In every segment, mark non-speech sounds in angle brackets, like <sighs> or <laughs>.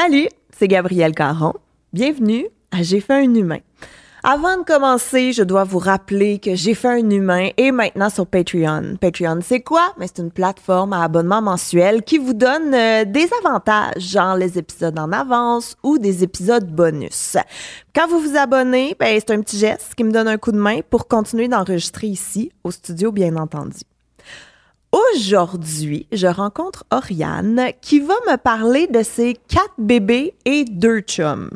Salut, c'est Gabrielle Caron. Bienvenue à J'ai fait un humain. Avant de commencer, je dois vous rappeler que J'ai fait un humain est maintenant sur Patreon. Patreon, c'est quoi? C'est une plateforme à abonnement mensuel qui vous donne euh, des avantages, genre les épisodes en avance ou des épisodes bonus. Quand vous vous abonnez, ben, c'est un petit geste qui me donne un coup de main pour continuer d'enregistrer ici, au studio, bien entendu. Aujourd'hui, je rencontre Oriane qui va me parler de ses quatre bébés et deux chums.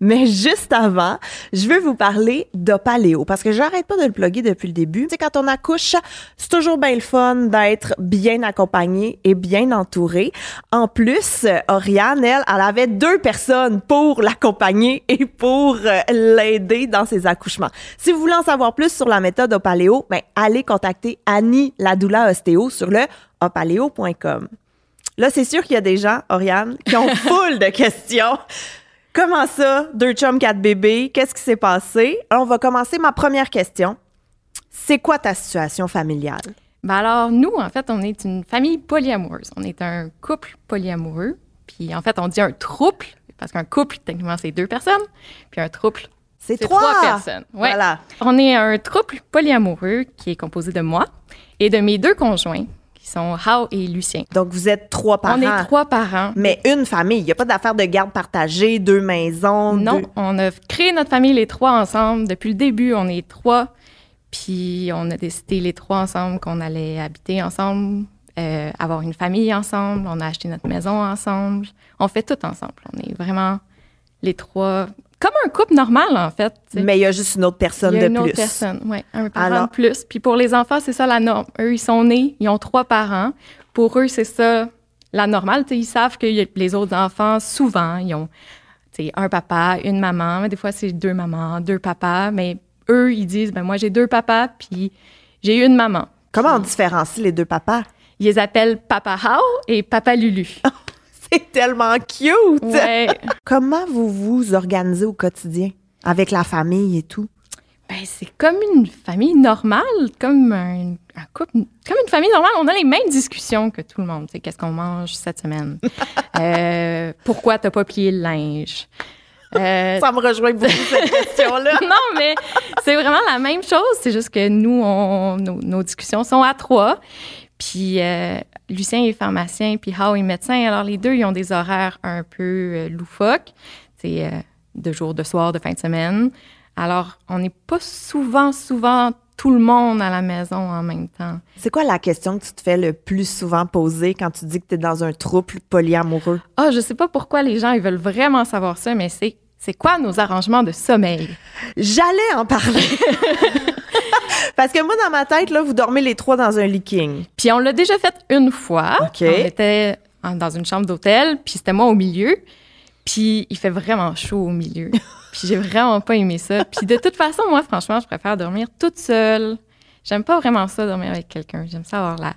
Mais juste avant, je veux vous parler d'Opaléo parce que j'arrête pas de le plugger depuis le début. Tu sais, quand on accouche, c'est toujours bien le fun d'être bien accompagné et bien entouré. En plus, Oriane, elle, elle avait deux personnes pour l'accompagner et pour euh, l'aider dans ses accouchements. Si vous voulez en savoir plus sur la méthode Opaléo, ben, allez contacter Annie Ladoula Ostéo sur le opaléo.com. Là, c'est sûr qu'il y a des gens, Oriane, qui ont <laughs> full de questions. Comment ça, deux chums, quatre bébés? Qu'est-ce qui s'est passé? Alors, on va commencer ma première question. C'est quoi ta situation familiale? Ben alors, nous, en fait, on est une famille polyamoureuse. On est un couple polyamoureux. Puis, en fait, on dit un trouble, parce qu'un couple, techniquement, c'est deux personnes. Puis, un trouble, C'est trois. trois personnes. Ouais. Voilà. On est un couple polyamoureux qui est composé de moi et de mes deux conjoints, qui sont Hao et Lucien. Donc, vous êtes trois parents. On est trois parents. Mais une famille. Il n'y a pas d'affaire de garde partagée, deux maisons. Non, deux- on a créé notre famille les trois ensemble. Depuis le début, on est trois. Puis on a décidé les trois ensemble qu'on allait habiter ensemble, euh, avoir une famille ensemble. On a acheté notre maison ensemble. On fait tout ensemble. On est vraiment les trois, comme un couple normal en fait. Mais il y a juste une autre personne Il y a de une plus. autre personne, oui, un parent Alors- de plus. Puis pour les enfants, c'est ça la norme. Eux, ils sont nés, ils ont trois parents. Pour eux, c'est ça la normale. Ils savent que les autres enfants, souvent, ils ont un papa, une maman. Mais des fois, c'est deux mamans, deux papas. Mais eux, ils disent, ben moi, j'ai deux papas, puis j'ai une maman. Comment on différencie les deux papas? Ils les appellent Papa Hao et Papa Lulu. <laughs> <laughs> C'est tellement cute! Ouais. Comment vous vous organisez au quotidien? Avec la famille et tout? Ben, c'est comme une famille normale, comme un, un couple, comme une famille normale. On a les mêmes discussions que tout le monde. Tu sais, Qu'est-ce qu'on mange cette semaine? <laughs> Euh, pourquoi t'as pas plié le linge? Euh, Ça me rejoint beaucoup cette question-là. <laughs> non, mais c'est vraiment la même chose. C'est juste que nous, on, nos, nos discussions sont à trois. Puis euh, Lucien est pharmacien, puis Hao est médecin. Alors les deux, ils ont des horaires un peu euh, loufoques. C'est euh, de jour, de soir, de fin de semaine. Alors, on n'est pas souvent, souvent tout le monde à la maison en même temps. C'est quoi la question que tu te fais le plus souvent poser quand tu dis que tu es dans un trouble polyamoureux? Ah, je sais pas pourquoi les gens ils veulent vraiment savoir ça, mais c'est c'est quoi nos arrangements de sommeil? J'allais en parler. <laughs> Parce que moi, dans ma tête, là, vous dormez les trois dans un lit king. Puis on l'a déjà fait une fois. OK. On était dans une chambre d'hôtel, puis c'était moi au milieu. Puis il fait vraiment chaud au milieu. <laughs> puis j'ai vraiment pas aimé ça. Puis de toute façon, moi, franchement, je préfère dormir toute seule. J'aime pas vraiment ça, dormir avec quelqu'un. J'aime ça avoir la,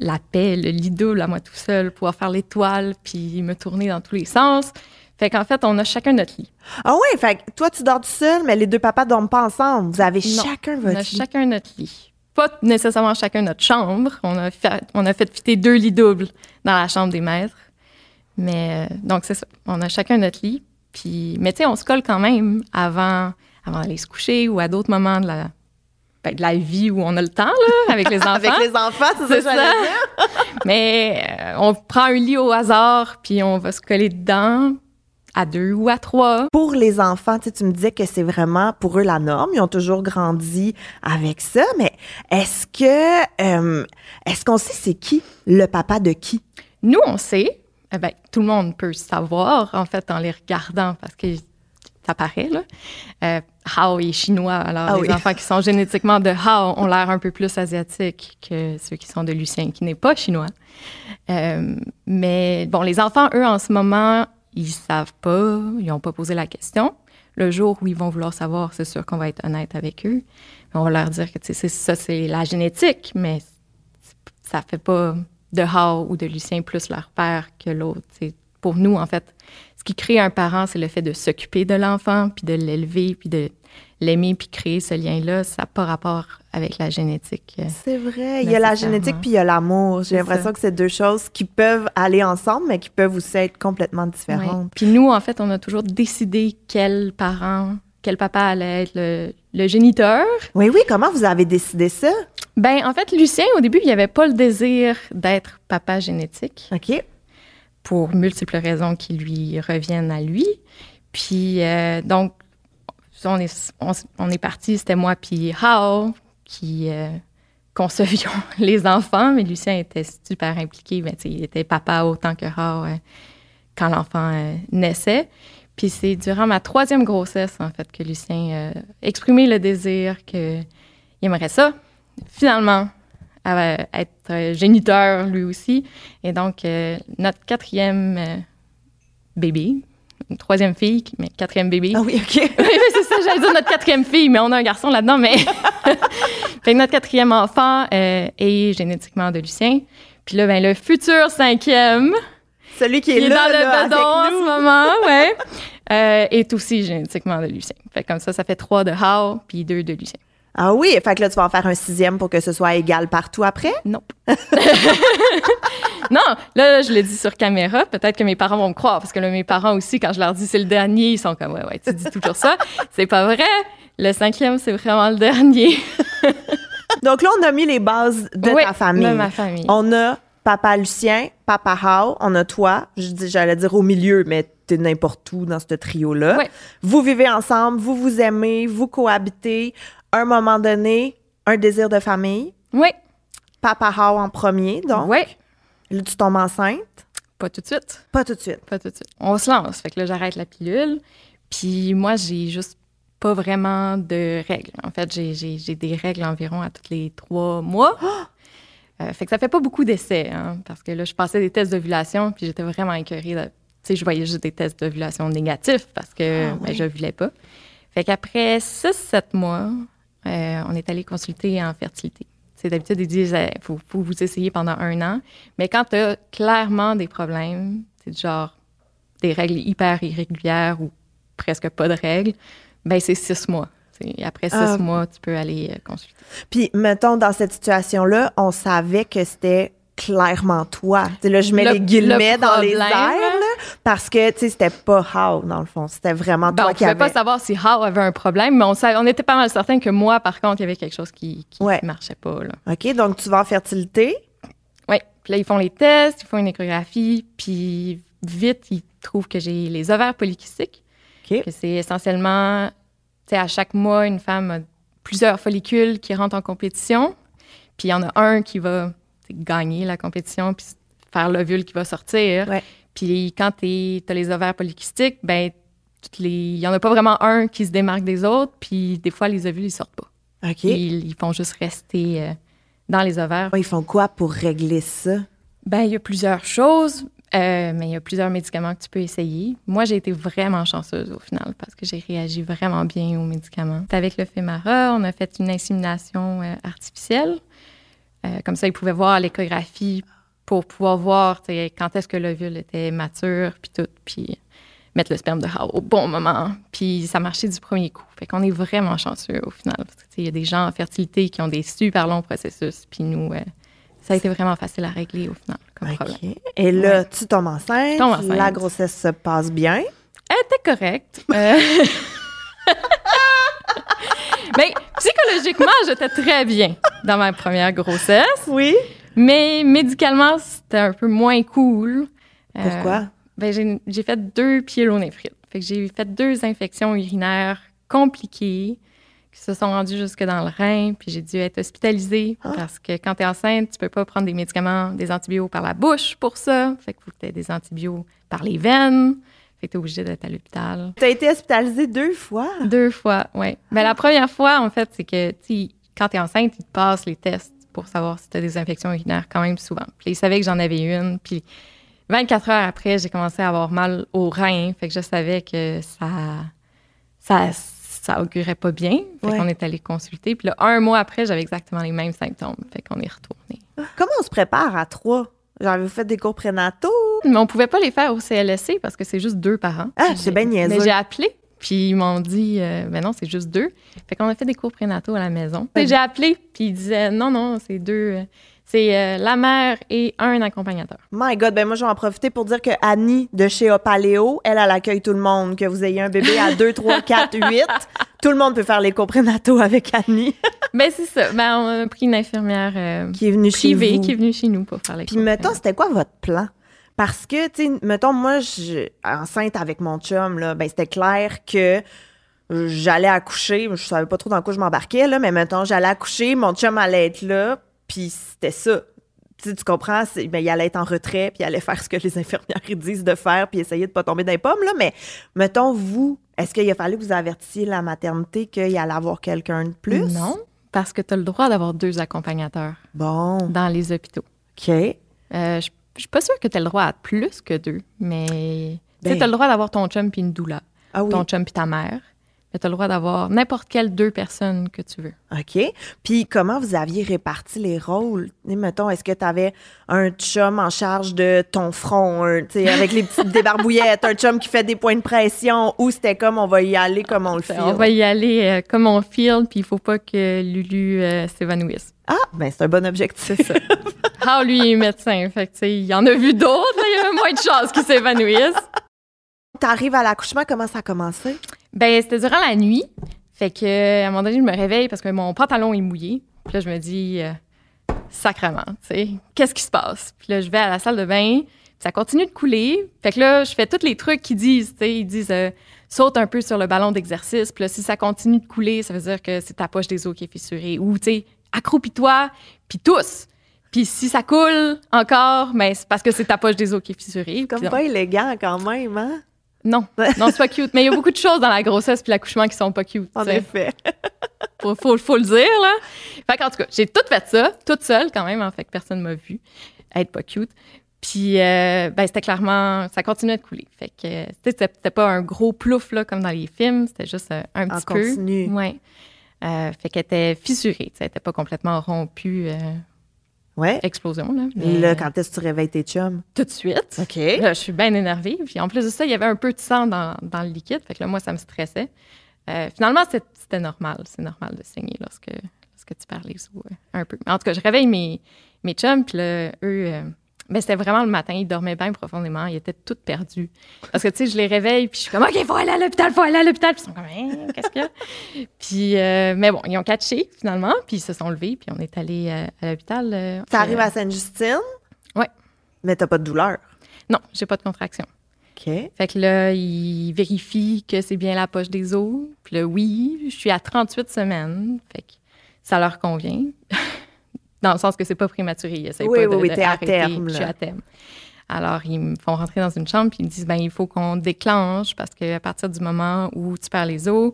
la paix, le lit double à moi tout seul, pouvoir faire l'étoile, puis me tourner dans tous les sens. Fait qu'en fait, on a chacun notre lit. Ah ouais, fait que toi, tu dors tout seul, mais les deux papas dorment pas ensemble. Vous avez Non, chacun On votre a lit. chacun notre lit. Pas nécessairement chacun notre chambre. On a fait, on a fait fitter deux lits doubles dans la chambre des maîtres. Mais euh, donc, c'est ça. On a chacun notre lit. Puis, mais tu sais, on se colle quand même avant, avant d'aller se coucher ou à d'autres moments de la, ben, de la vie où on a le temps, là, avec les <laughs> enfants. Avec les enfants, c'est ça? <laughs> Mais euh, on prend un lit au hasard, puis on va se coller dedans à deux ou à trois. Pour les enfants, tu me disais que c'est vraiment pour eux la norme. Ils ont toujours grandi avec ça. Mais est-ce que, euh, est-ce qu'on sait c'est qui le papa de qui? Nous, on sait, eh ben, tout le monde peut savoir, en fait, en les regardant, parce que ça paraît, là. Euh, Hao est chinois, alors Ah les oui. enfants qui sont génétiquement de Hao ont l'air un peu plus asiatiques que ceux qui sont de Lucien, qui n'est pas chinois. Euh, mais bon, les enfants, eux, en ce moment, ils savent pas, ils n'ont pas posé la question. Le jour où ils vont vouloir savoir, c'est sûr qu'on va être honnête avec eux. On va leur dire que c'est ça, c'est la génétique, mais ça fait pas de Hao ou de Lucien plus leur père que l'autre. Pour nous, en fait, ce qui crée un parent, c'est le fait de s'occuper de l'enfant, puis de l'élever, puis de l'aimer puis créer ce lien-là, ça n'a pas rapport avec la génétique. euh, C'est vrai. Il y a la génétique puis il y a l'amour. J'ai l'impression que c'est deux choses qui peuvent aller ensemble, mais qui peuvent aussi être complètement différentes. Puis nous, en fait, on a toujours décidé quel parent, quel papa allait être le, le géniteur. Oui, oui. Comment vous avez décidé ça? Ben, en fait, Lucien, au début, il n'avait pas le désir d'être papa génétique OK. pour multiples raisons qui lui reviennent à lui. Puis, euh, donc, on est, on est parti, c'était moi puis Hao qui euh, concevions <laughs> les enfants, mais Lucien était super impliqué. Sais, il était papa autant que Hao euh, quand l'enfant euh, naissait. Puis c'est durant ma troisième grossesse, en fait, que Lucien euh, a exprimé le désir qu'il aimerait ça, finalement, euh, être euh, géniteur lui aussi. Et donc, euh, notre quatrième euh, bébé, une troisième fille, mais quatrième bébé. Ah oui, OK. <laughs> Oui, mais c'est <laughs> j'allais dire notre quatrième fille, mais on a un garçon là-dedans, mais. <laughs> fait que notre quatrième enfant euh, est génétiquement de Lucien. Puis là, ben, le futur cinquième, Celui qui qui est, là, dans là, le bedon en ce moment, ouais, euh, est aussi génétiquement de Lucien. Fait que comme ça, ça fait trois de Hao, puis deux de Lucien. Ah oui, fait que là, tu vas en faire un sixième pour que ce soit égal partout après? Non. <laughs> <laughs> non, là, je l'ai dit sur caméra. Peut-être que mes parents vont me croire, parce que là, mes parents aussi, quand je leur dis c'est le dernier, ils sont comme, ouais, ouais, tu dis toujours ça. <laughs> C'est pas vrai. Le cinquième, c'est vraiment le dernier. Donc là, on a mis les bases de Oui, ta famille. De ma famille. On a papa Lucien, papa Hao, on a toi. Je dis, j'allais dire au milieu, mais t'es n'importe où dans ce trio-là. Ouais. Vous vivez ensemble, vous vous aimez, vous cohabitez. Un moment donné, un désir de famille. Oui. Papa Hao en premier, donc. Oui. Là, tu tombes enceinte. Pas tout de suite. Pas tout de suite. Pas tout de suite. On se lance. Fait que là, j'arrête la pilule. Puis moi, j'ai juste pas vraiment de règles. En fait, j'ai- des règles environ à tous les trois mois. <gasps> Euh, fait que ça fait pas beaucoup d'essais, hein, parce que là, je passais des tests d'ovulation, puis j'étais vraiment écœurée. Tu sais, je voyais juste des tests d'ovulation négatifs parce que Ah, ben, je voulais pas. Fait qu'après 6-7 mois, euh, on est allé consulter en fertilité. C'est d'habitude, ils disent, il faut, faut vous essayer pendant un an. Mais quand tu as clairement des problèmes, c'est du genre des règles hyper irrégulières ou presque pas de règles, ben c'est six mois. Après six Ah. mois, tu peux aller euh, consulter. Puis, mettons, dans cette situation-là, on savait que c'était clairement toi. Là, je mets Le- les guillemets le dans les airs, parce que, tu sais, c'était pas How, dans le fond. C'était vraiment Ben, toi on qui pouvait pas savoir si How avait un problème, mais on, savait- on était pas mal certain que moi, par contre, il y avait quelque chose qui, qui Ouais. marchait pas. Là. OK, donc tu vas en fertilité? Oui. Puis là, ils font les tests, ils font une échographie, puis vite, ils trouvent que j'ai les ovaires polykystiques. OK. Que c'est essentiellement, tu sais, à chaque mois, une femme a plusieurs follicules qui rentrent en compétition. Puis il y en a un qui va gagner la compétition, puis faire l'ovule qui va sortir. Ouais. Puis quand tu as les ovaires polykystiques, ben il y en a pas vraiment un qui se démarque des autres, puis des fois, les ovules, ils sortent pas. OK. Ils, ils font juste rester euh, dans les ovaires. Ils font quoi pour régler ça? Ben, il y a plusieurs choses, euh, mais il y a plusieurs médicaments que tu peux essayer. Moi, j'ai été vraiment chanceuse au final parce que j'ai réagi vraiment bien aux médicaments. Avec le Femara, on a fait une insémination euh, artificielle. Comme ça, ils pouvaient voir l'échographie pour pouvoir voir quand est-ce que l'ovule était mature, puis tout, puis mettre le sperme de Hao au bon moment. Puis ça marchait du premier coup. Fait qu'on est vraiment chanceux au final. Parce que, il y a des gens en fertilité qui ont des super longs processus, puis nous, euh, ça a été vraiment facile à régler au final comme problème. Et là, tu tombes enceinte. Tombe enceinte. La grossesse se passe bien. Elle était correcte. Euh, <laughs> Mais psychologiquement, j'étais très bien dans ma première grossesse. Oui. Mais médicalement, c'était un peu moins cool. Euh, Pourquoi? ben, j'ai, fait deux pyélonéphrite. Fait que j'ai fait deux infections urinaires compliquées qui se sont rendues jusque dans le rein. Puis j'ai dû être hospitalisée Ah. parce que quand tu es enceinte, tu peux pas prendre des médicaments, des antibiotiques par la bouche pour ça. Fait qu'il faut que tu aies des antibiotiques par les veines. Fait que tu es obligé d'être à l'hôpital. Tu as été hospitalisée deux fois? Deux fois, oui. Ben, la première fois, en fait, c'est que quand tu es enceinte, ils te passent les tests pour savoir si tu as des infections urinaires quand même souvent. Puis ils savaient que j'en avais une. Puis 24 heures après, j'ai commencé à avoir mal au rein. Fait que je savais que ça ça, ça augurait pas bien. Fait Ouais. qu'on est allé consulter. Puis là, un mois après, j'avais exactement les mêmes symptômes. Fait qu'on est retourné. Comment on se prépare à trois? Genre, vous faites des cours prénataux? Mais on pouvait pas les faire au CLSC parce que c'est juste deux parents. Ah, c'est bien Mais niaiseux. j'ai appelé Puis ils m'ont dit, euh, ben non, c'est juste deux. Fait qu'on a fait des cours prénataux à la maison. J'ai appelé, puis ils disaient, non, non, c'est deux. euh, C'est euh, la mère et un accompagnateur. My God, ben moi, je vais en profiter pour dire que Annie de chez Opaléo, elle, elle accueille tout le monde. Que vous ayez un bébé à 2, 3, 4, 8, tout le monde peut faire les cours prénataux avec Annie, <laughs> Ben c'est ça. Ben on a pris une infirmière euh, qui est venue chez vous. qui est venue chez nous pour faire les Puis cours mettons, c'était quoi votre plan? Parce que, tu sais, mettons, moi, je, enceinte avec mon chum, là, ben c'était clair que j'allais accoucher. Je savais pas trop dans quoi je m'embarquais, là, mais mettons, j'allais accoucher, mon chum allait être là, puis c'était ça. Tu comprends? Ben, il allait être en retrait, puis il allait faire ce que les <laughs> infirmières disent de faire, puis essayer de pas tomber dans les pommes, là. Mais mettons, vous, est-ce qu'il a fallu que vous avertissiez la maternité qu'il allait avoir quelqu'un de plus? Non, parce que tu as le droit d'avoir deux accompagnateurs Bon, dans les hôpitaux. OK. Euh, je je suis pas sûre que tu as le droit à plus que deux, mais Ben. tu as le droit d'avoir ton chum puis une doula, Ah oui. ton chum puis ta mère. Mais tu as le droit d'avoir n'importe quelle deux personnes que tu veux. OK. Puis comment vous aviez réparti les rôles? Mettons, est-ce que tu avais un chum en charge de ton front, un, avec les petites <laughs> débarbouillettes, un chum qui fait des points de pression, ou c'était comme on va y aller comme on le fait? On va y aller euh, comme on file, puis il faut pas que Lulu euh, s'évanouisse. Ah, ben c'est un bon objectif. C'est ça. How, lui, il est médecin. Fait que, tu sais, il y en a vu d'autres, il y avait moins de chances qu'ils s'évanouissent. T'arrives à l'accouchement, comment ça a commencé? Ben, c'était durant la nuit. Fait que, à un moment donné, je me réveille parce que mon pantalon est mouillé. Puis là, je me dis, euh, sacrement, tu sais, qu'est-ce qui se passe? Puis là, je vais à la salle de bain, puis ça continue de couler. Fait que là, je fais tous les trucs qu'ils disent, tu sais, ils disent, euh, saute un peu sur le ballon d'exercice. Puis là, si ça continue de couler, ça veut dire que c'est ta poche des os qui est fissurée. Ou, tu sais, accroupis-toi, puis tousse. Puis si ça coule encore, ben, c'est parce que c'est ta poche des os qui est fissurée. Comme pas élégant quand même, hein? Non, non, c'est pas cute. Mais il y a beaucoup de choses dans la grossesse puis l'accouchement qui sont pas cute. En tu sais. effet. <laughs> Faut, faut, faut le dire, là. Fait qu'en tout cas, j'ai tout fait ça, toute seule quand même, en fait, que personne m'a vu être pas cute. Puis, euh, ben, c'était clairement, ça continuait de couler. Fait que, tu sais, c'était pas un gros plouf, là, comme dans les films, c'était juste euh, un En petit peu. continu. Ouais. Euh, fait qu'elle était fissurée, elle était pas complètement rompue, euh, Ouais. explosion, là. mais Là, quand est-ce que tu réveilles tes chums? tout de suite. OK. Là, je suis bien énervée. Puis en plus de ça, il y avait un peu de sang dans, dans le liquide. Fait que là, moi, ça me stressait. Euh, finalement, c'était normal. C'est normal de saigner lorsque, lorsque tu perds les euh, un peu. Mais en tout cas, je réveille mes, mes chums. Puis là, eux, euh, ben, c'était vraiment le matin. Ils dormaient bien profondément. Ils étaient tous perdus. Parce que, tu sais, je les réveille. Puis je suis comme, OK, faut aller à l'hôpital, faut aller à l'hôpital. Puis ils sont comme, Hein, qu'est-ce qu'il y a? <laughs> puis, euh, mais bon, ils ont catché finalement. Puis ils se sont levés. Puis on est allé euh, à l'hôpital. euh, Tu arrives euh, à Sainte-Justine? Ouais. Mais t'as pas de douleur? Non, j'ai pas de contraction. OK. Fait que là, ils vérifient que c'est bien la poche des os. Puis là, oui, je suis à 38 semaines. Fait que ça leur convient. <laughs> Dans le sens que c'est pas prématuré. Ils essayent Oui, pas oui, de, oui, de t'es à terme, Je suis là. à terme. Alors, ils me font rentrer dans une chambre puis ils me disent, ben il faut qu'on déclenche parce qu'à partir du moment où tu perds les os,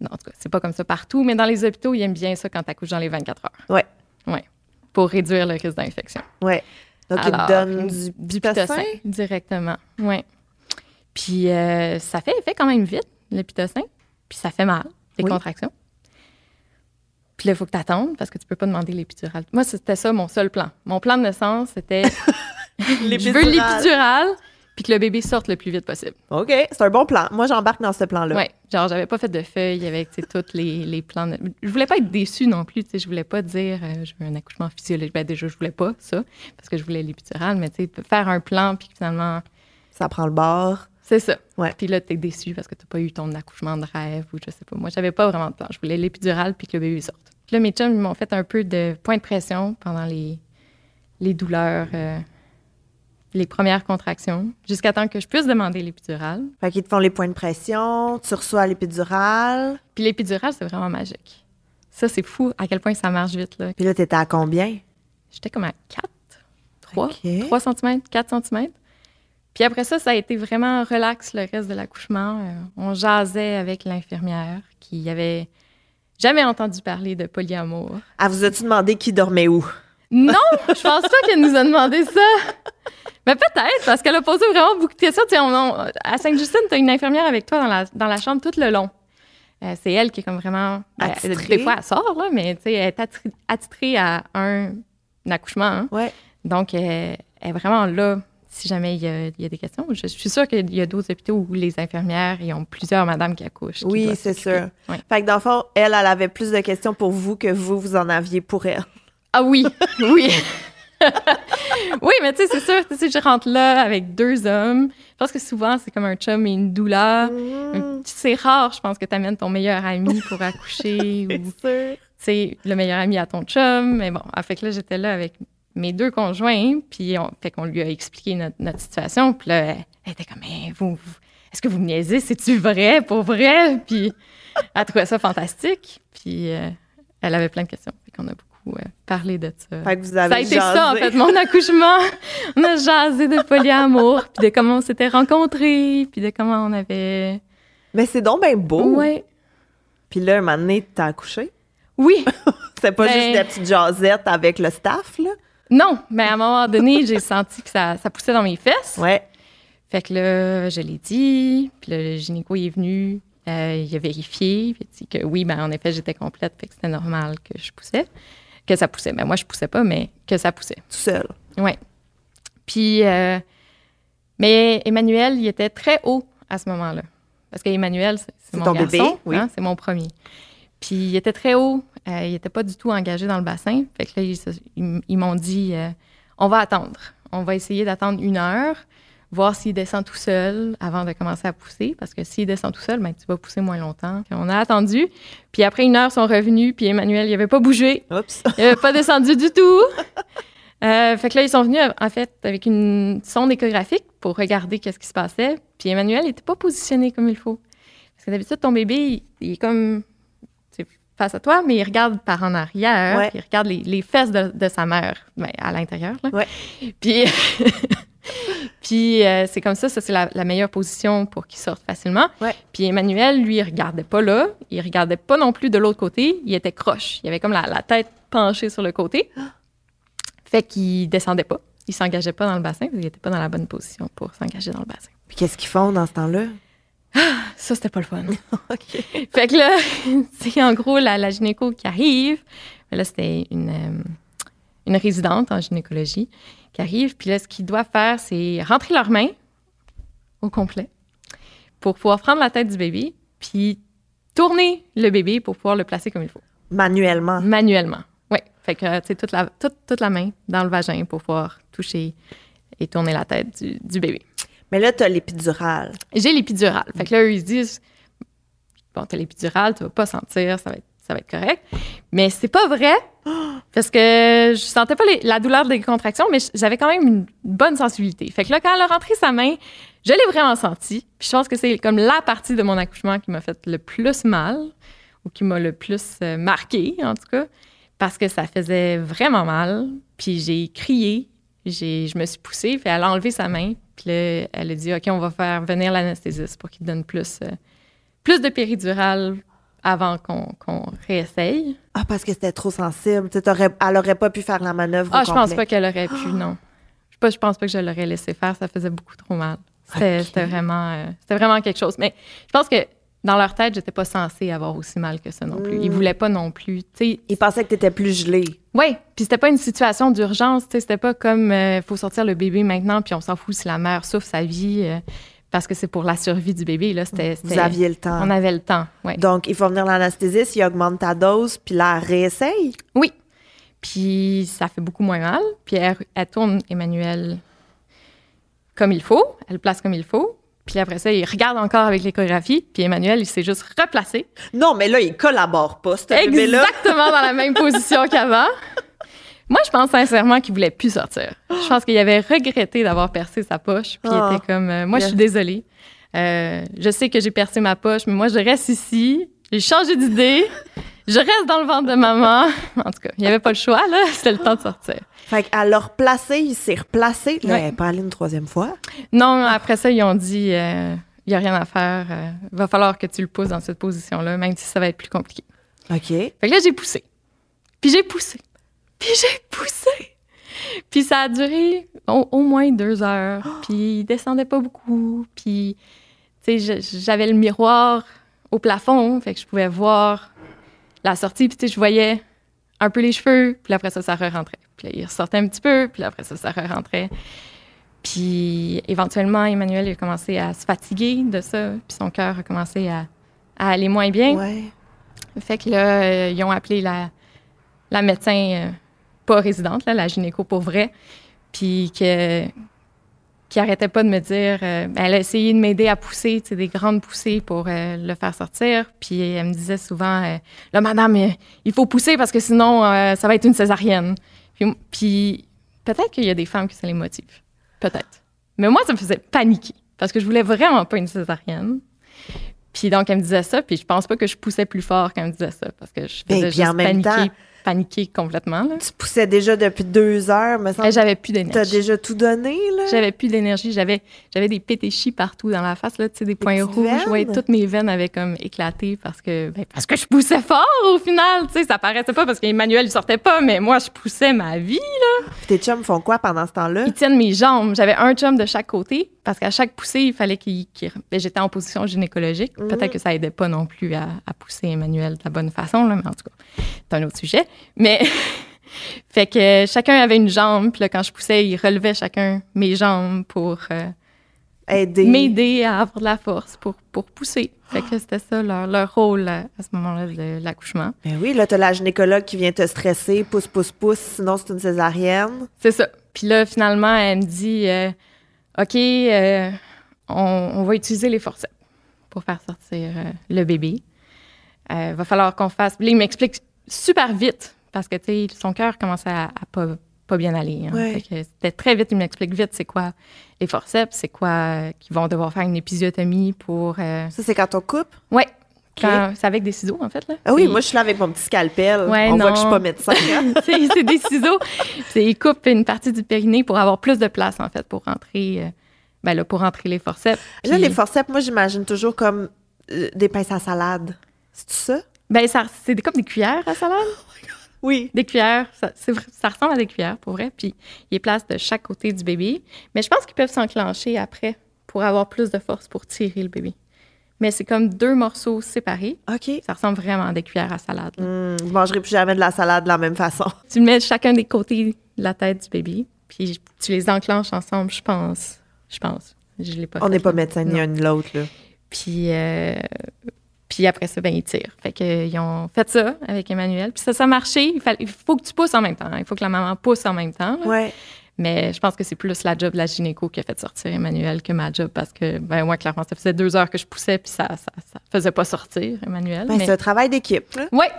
non, en tout cas, c'est pas comme ça partout, mais dans les hôpitaux, ils aiment bien ça quand tu accouches dans les 24 heures. Ouais. Ouais. Pour réduire le risque d'infection. Ouais. Donc, ils te donnent du, pitocin? pitocin directement. Oui. Puis euh, ça fait effet quand même vite, le pitocin. Puis ça fait mal, les Oui. contractions. Puis là, il faut que tu attendes parce que tu peux pas demander l'épidurale. Moi, c'était ça mon seul plan. Mon plan de naissance, c'était <laughs> je veux l'épidurale puis que le bébé sorte le plus vite possible. OK, c'est un bon plan. Moi, j'embarque dans ce plan-là. Ouais, genre j'avais pas fait de feuilles avec tous les, les plans. de- Je voulais pas être déçue non plus, tu sais, je voulais pas dire euh, je veux un accouchement physiologique. Ben déjà je voulais pas ça parce que je voulais l'épidurale, mais tu sais faire un plan puis que finalement Ça prend le bord. C'est ça. Ouais. Puis là tu es déçu parce que t'as pas eu ton accouchement de rêve ou je sais pas. Moi j'avais pas vraiment de plan, je voulais l'épidurale puis que le bébé sorte. Puis là mes chums m'ont fait un peu de point de pression pendant les les douleurs euh, les premières contractions jusqu'à temps que je puisse demander l'épidurale. Fait qu'ils te font les points de pression, tu reçois l'épidurale. Puis l'épidurale, c'est vraiment magique. Ça, c'est fou à quel point ça marche vite. Là. Puis là, t'étais à combien? J'étais comme à 4, 3, OK. 3 cm, 4 cm. Puis après ça, ça a été vraiment relax le reste de l'accouchement. Euh, on jasait avec l'infirmière qui avait jamais entendu parler de polyamour. Ah, vous as-tu demandé qui dormait où? Non, je pense pas qu'elle nous a demandé ça. Mais peut-être, parce qu'elle a posé vraiment beaucoup de questions. Tu sais, on- on- à Sainte-Justine, tu as une infirmière avec toi dans la, dans la chambre tout le long. Euh, c'est elle qui est comme vraiment. ben, des fois, elle sort, là, mais tu sais, elle est attri- attitrée à un, un accouchement. hein. Ouais. Donc, elle, elle est vraiment là. Si jamais il y, a, il y a des questions. Je, suis sûre qu'il y a d'autres hôpitaux où les infirmières, ils ont plusieurs madames qui accouchent. qui Oui, c'est sûr. Fait que dans le fond, elle, elle avait plus de questions pour vous que vous, vous en aviez pour elle. Ah oui, <laughs> oui. <laughs> oui, mais tu sais, c'est sûr, tu sais, je rentre là avec deux hommes. Je pense que souvent, c'est comme un chum et une doula. Mmh, C'est rare, je pense, que tu amènes ton meilleur ami pour <laughs> accoucher ou, c'est sûr. sais, le meilleur ami à ton chum. Mais bon, ah, fait que là, j'étais là avec mes deux conjoints, puis on, fait qu'on lui a expliqué notre, notre situation. Puis là, elle, était comme, mais vous, vous- est-ce que vous me niaisez? C'est-tu vrai, pour vrai? Puis elle trouvait ça fantastique. Puis euh, elle avait plein de questions. Fait qu'on a beaucoup euh, parlé de ça. Fait que vous avez Ça a été ça, en fait, mon accouchement. on a jasé de polyamour, puis de comment on s'était rencontrés, puis de comment on avait... Mais c'est donc bien beau. Ouais. Puis là, un moment donné, t'as accouché? Oui. <laughs> C'est pas Ben- juste des petites jasettes avec le staff, là? Non, mais à un moment donné, j'ai senti que ça, ça poussait dans mes fesses. Ouais. Fait que là, je l'ai dit, puis le gynéco il est venu, euh, il a vérifié, puis il a dit que oui, ben en effet, j'étais complète, fait que c'était normal que je poussais, que ça poussait. Ben moi, je poussais pas, mais que ça poussait. Tout seul. Ouais. Puis, euh, mais Emmanuel, il était très haut à ce moment-là. Parce qu'Emmanuel, c'est mon ton garçon, bébé, oui. hein, c'est mon premier. Puis, il était très haut. Euh, il n'était pas du tout engagé dans le bassin. Fait que là, ils, ils- ils m'ont dit euh, on va attendre. On va essayer d'attendre une heure, voir s'il descend tout seul avant de commencer à pousser. Parce que s'il descend tout seul, ben, tu vas pousser moins longtemps. Puis on a attendu. Puis après une heure, ils sont revenus. Puis Emmanuel, il n'avait pas bougé. Oups. Il n'avait pas descendu du tout. <laughs> Euh, fait que là, ils sont venus, en fait, avec une sonde échographique pour regarder qu'est-ce qui se passait. Puis Emmanuel n'était pas positionné comme il faut. Parce que d'habitude, ton bébé, il, il est comme face à toi, mais il regarde par en arrière. Ouais. puis Il regarde les, les fesses de, de sa mère, ben, à l'intérieur. Ouais. Puis, <laughs> puis euh, c'est comme ça, ça c'est la, la meilleure position pour qu'il sorte facilement. Ouais. Puis Emmanuel, lui, il regardait pas là, il regardait pas non plus de l'autre côté, il était croche. Il avait comme la, la tête penchée sur le côté. <gasps> Fait qu'il descendait pas. Il s'engageait pas dans le bassin, il était pas dans la bonne position pour s'engager dans le bassin. Puis qu'est-ce qu'ils font dans ce temps-là? <gasps> Ça, c'était pas le fun. <laughs> OK. Fait que là, <laughs> c'est en gros la, la gynéco qui arrive. Mais là, c'était une, euh, une résidente en gynécologie qui arrive. Puis là, ce qu'ils doivent faire, c'est rentrer leurs mains au complet pour pouvoir prendre la tête du bébé, puis tourner le bébé pour pouvoir le placer comme il faut, Manuellement. manuellement. Oui. Fait que, tu sais, toute la, toute, toute la main dans le vagin pour pouvoir toucher et tourner la tête du, du bébé. Mais là, t'as l'épidurale. J'ai l'épidurale. Fait que là, eux, ils se disent Bon, t'as l'épidurale, tu vas pas sentir, ça va être, ça va être correct. Mais c'est pas vrai, parce que je sentais pas la douleur des contractions, mais j'avais quand même une bonne sensibilité. Fait que là, quand elle a rentré sa main, je l'ai vraiment senti. Puis je pense que c'est comme la partie de mon accouchement qui m'a fait le plus mal, ou qui m'a le plus euh, marqué, en tout cas, parce que ça faisait vraiment mal. Puis j'ai crié, je me suis poussée, puis elle a enlevé sa main, puis là, elle a dit OK, on va faire venir l'anesthésiste pour qu'il donne plus, euh, plus de péridurale avant qu'on, qu'on réessaye. Ah, parce que c'était trop sensible. Tu t'aurais- elle aurait pas pu faire la manœuvre Ah, au je pense complet. pas qu'elle aurait pu, non. Je, pas, je pense pas que je l'aurais laissé faire, ça faisait beaucoup trop mal. C'était, vraiment, euh, vraiment quelque chose. Mais je pense que dans leur tête, j'étais pas censée avoir aussi mal que ça non plus. Ils Mm. voulaient pas non plus. Tu sais, Il pensait que t'étais plus gelée. Oui, puis c'était pas une situation d'urgence, tu sais, c'était pas comme il faut sortir le bébé maintenant puis on s'en fout si la mère souffre sa vie euh, parce que c'est pour la survie du bébé là, c'était Vous aviez le temps. on avait le temps, ouais. Donc, il faut venir l'anesthésiste, il augmente ta dose, puis elle réessaye. Oui. Puis ça fait beaucoup moins mal, puis elle, elle tourne Emmanuel comme il faut, elle le place comme il faut. Puis après ça, il regarde encore avec l'échographie, puis Emmanuel, il s'est juste replacé Non, mais là, il collabore pas, ce. Exactement dans la même <laughs> position qu'avant. Moi, je pense sincèrement qu'il voulait plus sortir. Je pense qu'il avait regretté d'avoir percé sa poche. Puis il Ah. était comme, euh, moi, je suis désolée. Euh, je sais que j'ai percé ma poche, mais moi, je reste ici. J'ai changé d'idée. Je reste dans le ventre de maman. <laughs> En tout cas, il n'y avait pas le choix, là. <laughs> C'était le temps de sortir. Fait qu'elle l'a replacé, il s'est replacé. Là, Ouais. elle n'est pas allée une troisième fois? Non, après ça, ils ont dit, euh, il n'y a rien à faire. Euh, Il va falloir que tu le pousses dans cette position-là, même si ça va être plus compliqué. OK. Fait que là, j'ai poussé. Puis j'ai poussé. Puis j'ai poussé. Puis ça a duré au, au moins deux heures. <gasps> Puis il descendait pas beaucoup. Puis, tu sais, j'avais le miroir au plafond. Fait que je pouvais voir la sortie. Puis, tu sais, je voyais un peu les cheveux. Puis après ça, ça re-rentrait. Puis là, il ressortait un petit peu. Puis après ça, ça re-rentrait. Puis éventuellement, Emmanuel a commencé à se fatiguer de ça, puis son cœur a commencé à, à aller moins bien. Ouais. Fait que là, euh, ils ont appelé la, la médecin, euh, pas résidente, là, la gynéco pour vrai, puis que, qui arrêtait pas de me dire, euh, elle a essayé de m'aider à pousser, tu sais, des grandes poussées pour euh, le faire sortir, puis elle me disait souvent, euh, là, madame, il faut pousser parce que sinon, ça va être une césarienne. Puis, puis peut-être qu'il y a des femmes qui ça les motive, peut-être. Mais moi, ça me faisait paniquer parce que je voulais vraiment pas une césarienne. Puis donc, elle me disait ça, puis je pense pas que je poussais plus fort quand elle me disait ça, parce que je Ben, faisais puis juste en même paniquer, temps- paniquer complètement. Là. Tu poussais déjà depuis deux heures, Et semble. J'avais plus T'as d'énergie. déjà tout donné, là? J'avais plus d'énergie. J'avais, j'avais des pétéchis partout dans la face, là, tu sais, des points rouges. Ouais, toutes mes veines avaient comme éclaté parce que, ben, parce que je poussais fort au final. Tu sais, ça paraissait pas parce qu'Emmanuel, il sortait pas, mais moi, je poussais ma vie. Tes chums font quoi pendant ce temps-là? Ils tiennent mes jambes. J'avais un chum de chaque côté parce qu'à chaque poussée, il fallait qu'il. ben, j'étais en position gynécologique. Mhm. Peut-être que ça aidait pas non plus à, à pousser Emmanuel de la bonne façon, là, mais en tout cas, c'est un autre sujet. Mais. <laughs> fait que chacun avait une jambe. Puis là, quand je poussais, ils relevaient chacun mes jambes pour euh, Aider. m'aider à avoir de la force pour, pour pousser. Fait que c'était ça leur, leur rôle à, à ce moment-là de l'accouchement. Ben oui, là, t'as la gynécologue qui vient te stresser, pousse, pousse, pousse, sinon c'est une césarienne. C'est ça. Puis là, finalement, elle me dit euh, OK, euh, on, on va utiliser les forceps pour faire sortir euh, le bébé. Il va falloir qu'on fasse. Là, il m'explique super vite parce que, son cœur commençait à, à pas, pas bien aller. hein. Ouais. C'était très vite. Il m'explique vite c'est quoi les forceps, c'est quoi euh, qu'ils vont devoir faire une épisiotomie pour. euh, Ça, c'est quand on coupe? Ouais. Quand- C'est avec des ciseaux, en fait. Là. Ah oui, moi, je suis là avec mon petit scalpel. Ouais, on voit que je suis pas médecin. <laughs> hein. c'est c'est des ciseaux. C'est- Ils coupent une partie du périnée pour avoir plus de place, en fait, pour rentrer, euh, ben là, pour rentrer les forceps. Là, les forceps, moi, j'imagine toujours comme euh, des pinces à salade. C'est ça? Ben, ça, c'est comme des cuillères à salade. Oui. Des cuillères, ça, c'est ça ressemble à des cuillères, pour vrai. Puis, il est place de chaque côté du bébé. Mais je pense qu'ils peuvent s'enclencher après pour avoir plus de force pour tirer le bébé. Mais c'est comme deux morceaux séparés. OK. Ça ressemble vraiment à des cuillères à salade. là. Hum, je mangerai plus jamais de la salade de la même façon. Tu le mets chacun des côtés de la tête du bébé, puis tu les enclenches ensemble, je pense. Je pense. Je l'ai pas On n'est pas médecin ni un ni l'autre, là. Puis, euh, puis après ça, ben, ils tirent. Fait que, ils ont fait ça avec Emmanuel. Puis ça, ça a marché. Il, fallait- il faut que tu pousses en même temps. Il faut que la maman pousse en même temps. là. Ouais. Mais je pense que c'est plus la job de la gynéco qui a fait sortir Emmanuel que ma job parce que, ben, moi, clairement, ça faisait deux heures que je poussais puis ça, ça, ça faisait pas sortir Emmanuel. Ben, Mais- C'est un travail d'équipe. Ouais.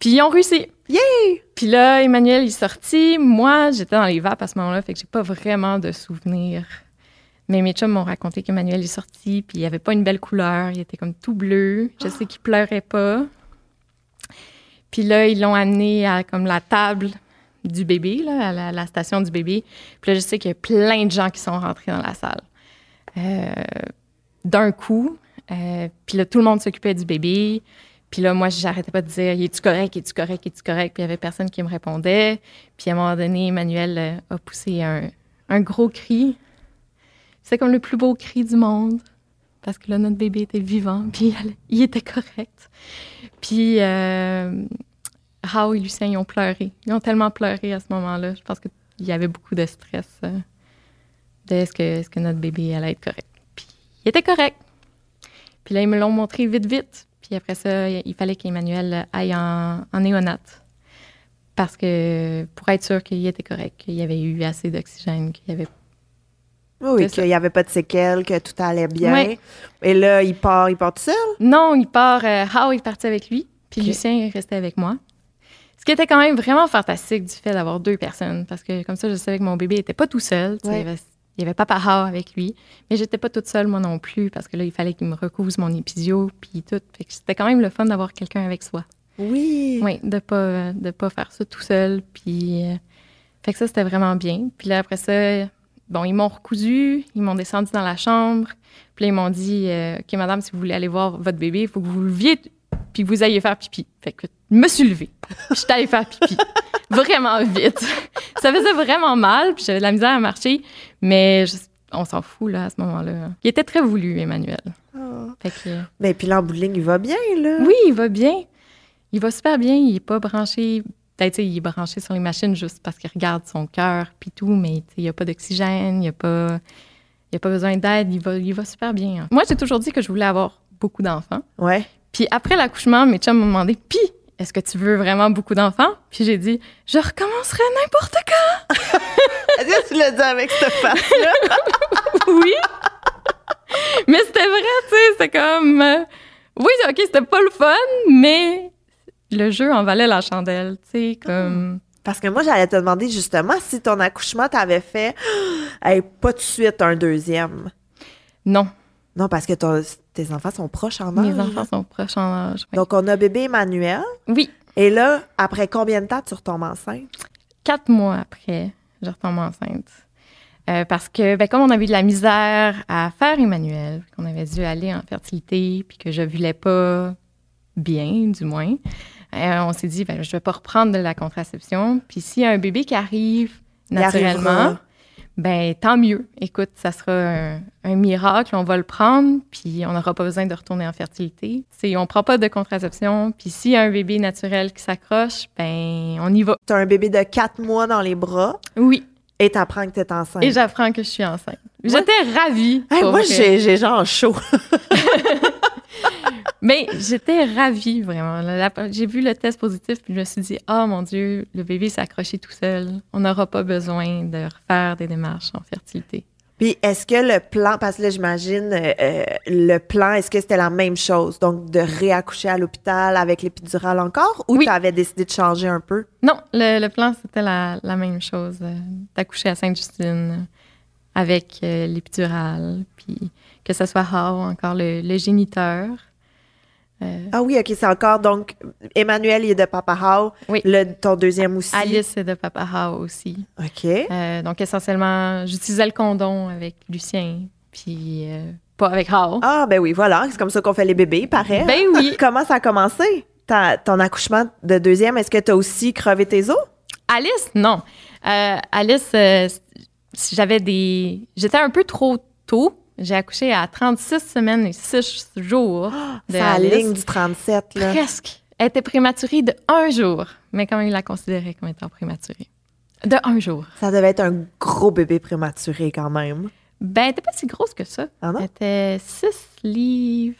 Puis ils ont réussi. Yay! Puis là, Emmanuel est sorti. Moi, j'étais dans les vapes à ce moment-là, fait que j'ai pas vraiment de souvenirs. Mais mes chums m'ont raconté qu'Emmanuel est sorti, puis il avait pas une belle couleur, il était comme tout bleu. Je sais qu'il pleurait pas. Puis là, ils l'ont amené à comme la table du bébé, là, à la, station du bébé. Puis là, je sais qu'il y a plein de gens qui sont rentrés dans la salle. Euh, D'un coup. Euh, puis là, tout le monde s'occupait du bébé. Puis là, moi, j'arrêtais pas de dire Es-tu correct? Es-tu correct? Es-tu correct? Puis il y avait personne qui me répondait. Puis à un moment donné, Emmanuel euh, a poussé un, gros cri. C'est comme le plus beau cri du monde. Parce que là, notre bébé était vivant. Puis il était correct. Puis Rao et Lucien, ils ont pleuré. Ils ont tellement pleuré à ce moment-là. Je pense qu'il y avait beaucoup de stress euh, de est-ce que, est-ce que notre bébé allait être correct. Puis il était correct. Puis là, ils me l'ont montré vite, vite. Puis après ça, il fallait qu'Emmanuel aille en, en néonate. Parce que pour être sûr qu'il était correct, qu'il y avait eu assez d'oxygène, qu'il y avait. Oui, qu'il n'y avait pas de séquelles, que tout allait bien. Et là, il part, il part tout seul? Non, il part. Euh, How est parti avec lui, puis. Lucien est resté avec moi. Ce qui était quand même vraiment fantastique du fait d'avoir deux personnes, parce que comme ça, je savais que mon bébé était pas tout seul. Ouais. Il y avait, il y avait papa How avec lui, mais j'étais pas toute seule moi non plus, parce que là, il fallait qu'il me recouse mon épisio, puis tout. Fait que c'était quand même le fun d'avoir quelqu'un avec soi. Oui. Oui, de pas de pas faire ça tout seul. Puis, euh, fait que ça, c'était vraiment bien. Puis là, après ça, bon, ils m'ont recousu, ils m'ont descendu dans la chambre. Puis là, ils m'ont dit, euh, OK, madame, si vous voulez aller voir votre bébé, il faut que vous vous leviez puis que vous alliez faire pipi. Fait que je me suis levée. Puis j'étais allée faire pipi. vraiment vite. ça faisait vraiment mal, puis j'avais de la misère à marcher. Mais je- on s'en fout, là, à ce moment-là. Il était très voulu, Emmanuel. Ah. Fait que... Ben, puis il va bien, là. Oui, il va bien. Il va super bien. Il n'est pas branché peut-être, il est branché sur les machines juste parce qu'il regarde son cœur, puis tout, mais il n'y a pas d'oxygène, il n'y a pas... Il a pas besoin d'aide, il va, il va super bien. Moi, j'ai toujours dit que je voulais avoir beaucoup d'enfants. Ouais. Puis après l'accouchement, mes chums m'ont demandé Puis, est-ce que tu veux vraiment beaucoup d'enfants? Puis j'ai dit Je recommencerai n'importe quand. <laughs> Est-ce que tu l'as dit avec cette face-là? <laughs> Oui. mais c'était vrai, tu sais. C'était comme. euh, oui, OK, c'était pas le fun, mais le jeu en valait la chandelle, tu sais. Comme. Parce que moi, j'allais te demander justement si ton accouchement t'avait fait <gasps> hey, pas tout de suite un deuxième. Non, Non, parce que ton- tes enfants sont proches en âge. mes enfants sont proches en âge. oui. Donc, on a bébé Emmanuel. oui, Et là, après combien de temps tu retombes enceinte? quatre mois après, je retombe enceinte. Euh, parce que, ben, comme on avait eu de la misère à faire Emmanuel, qu'on avait dû aller en fertilité, puis que je voulais pas bien, du moins, euh, on s'est dit, ben, je vais pas reprendre de la contraception. Puis s'il y a un bébé qui arrive naturellement. Ben tant mieux. Écoute, ça sera un, un miracle, on va le prendre, puis on n'aura pas besoin de retourner en fertilité. C'est, on prend pas de contraception, puis s'il y a un bébé naturel qui s'accroche, ben on y va. Tu as un bébé de quatre mois dans les bras? Oui. et t'apprends que t'es enceinte. Et j'apprends que je suis enceinte. J'étais ravie. Hey, moi, j'ai j'ai genre chaud. <laughs> <laughs> Mais j'étais ravie, vraiment. J'ai vu le test positif, puis je me suis dit, oh mon Dieu, le bébé s'est accroché tout seul. On n'aura pas besoin de refaire des démarches en fertilité. Puis est-ce que le plan, parce que là, j'imagine, euh, euh, le plan, est-ce que c'était la même chose? Donc, de réaccoucher à l'hôpital avec l'épidurale encore? Ou Oui. tu avais décidé de changer un peu? Non, le, le plan, c'était la, la même chose, euh, d'accoucher à Sainte-Justine avec euh, l'épidurale, puis que ce soit Hao, encore le, le géniteur. Euh, Ah oui, OK, c'est encore, donc, Emmanuel, il est de Papa How. Oui. Le, ton deuxième aussi. Alice est de Papa Hao aussi. OK. Euh, donc, essentiellement, j'utilisais le condom avec Lucien, puis euh, pas avec Hao. Ah, ben oui, voilà. C'est comme ça qu'on fait les bébés, pareil. Ben oui. <laughs> Comment ça a commencé? Ta- ton accouchement de deuxième, est-ce que tu as aussi crevé tes os? Alice, non. Alice, j'avais des. J'étais un peu trop tôt. J'ai accouché à 36 semaines et 6 jours. de Ça Alice. aligne du 37, là. Presque. Elle était prématurée de un jour, mais quand même, il la considérait comme étant prématurée. De un jour. Ça devait être un gros bébé prématuré quand même. Ben, elle était pas si grosse que ça. Ah non? Elle était 6 livres.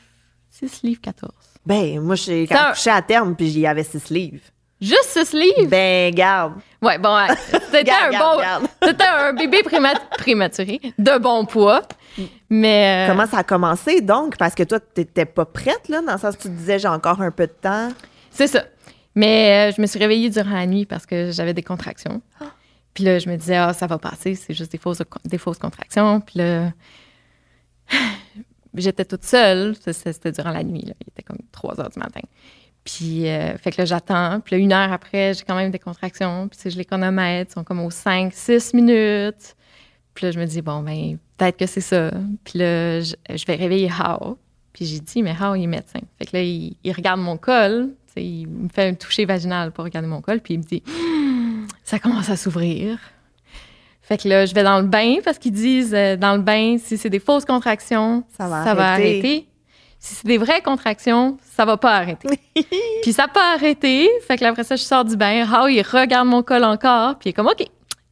6 livres 14. Ben, moi, j'ai accouché à terme, puis j'y avais six livres. Juste 6 livres? Ben, garde. Ouais, bon, c'était un Garde, bon. garde, garde. C'était un bébé préma- prématuré, de bon poids. Mais. euh, Comment ça a commencé, donc? Parce que toi, t'étais pas prête, là, dans le sens où tu te disais, j'ai encore un peu de temps. C'est ça. Mais euh, je me suis réveillée durant la nuit parce que j'avais des contractions. Puis là, je me disais, ah, ça va passer, c'est juste des fausses, des fausses contractions. Puis là, <sighs> j'étais toute seule. C'était durant la nuit. là. Il était comme 3 heures du matin. Puis, euh, fait que là, j'attends. Puis là, une heure après, j'ai quand même des contractions. Puis, je les chronomètre, ils sont comme aux 5, 6 minutes. Puis là, je me dis, bon, ben, peut-être que c'est ça. Puis là, je, je vais réveiller Hao. Puis j'ai dit, mais Hao, il est médecin. Fait que là, il, il regarde mon col. Il me fait un toucher vaginal pour regarder mon col. Puis il me dit, <gasps> ça commence à s'ouvrir. Fait que là, je vais dans le bain parce qu'ils disent, euh, dans le bain, si c'est des fausses contractions, Ça va arrêter. arrêter. Si c'est des vraies contractions, ça va pas arrêter. <laughs> puis ça pas arrêté. Fait que là, après ça, je sors du bain. Hao, il regarde mon col encore. Puis il est comme, OK,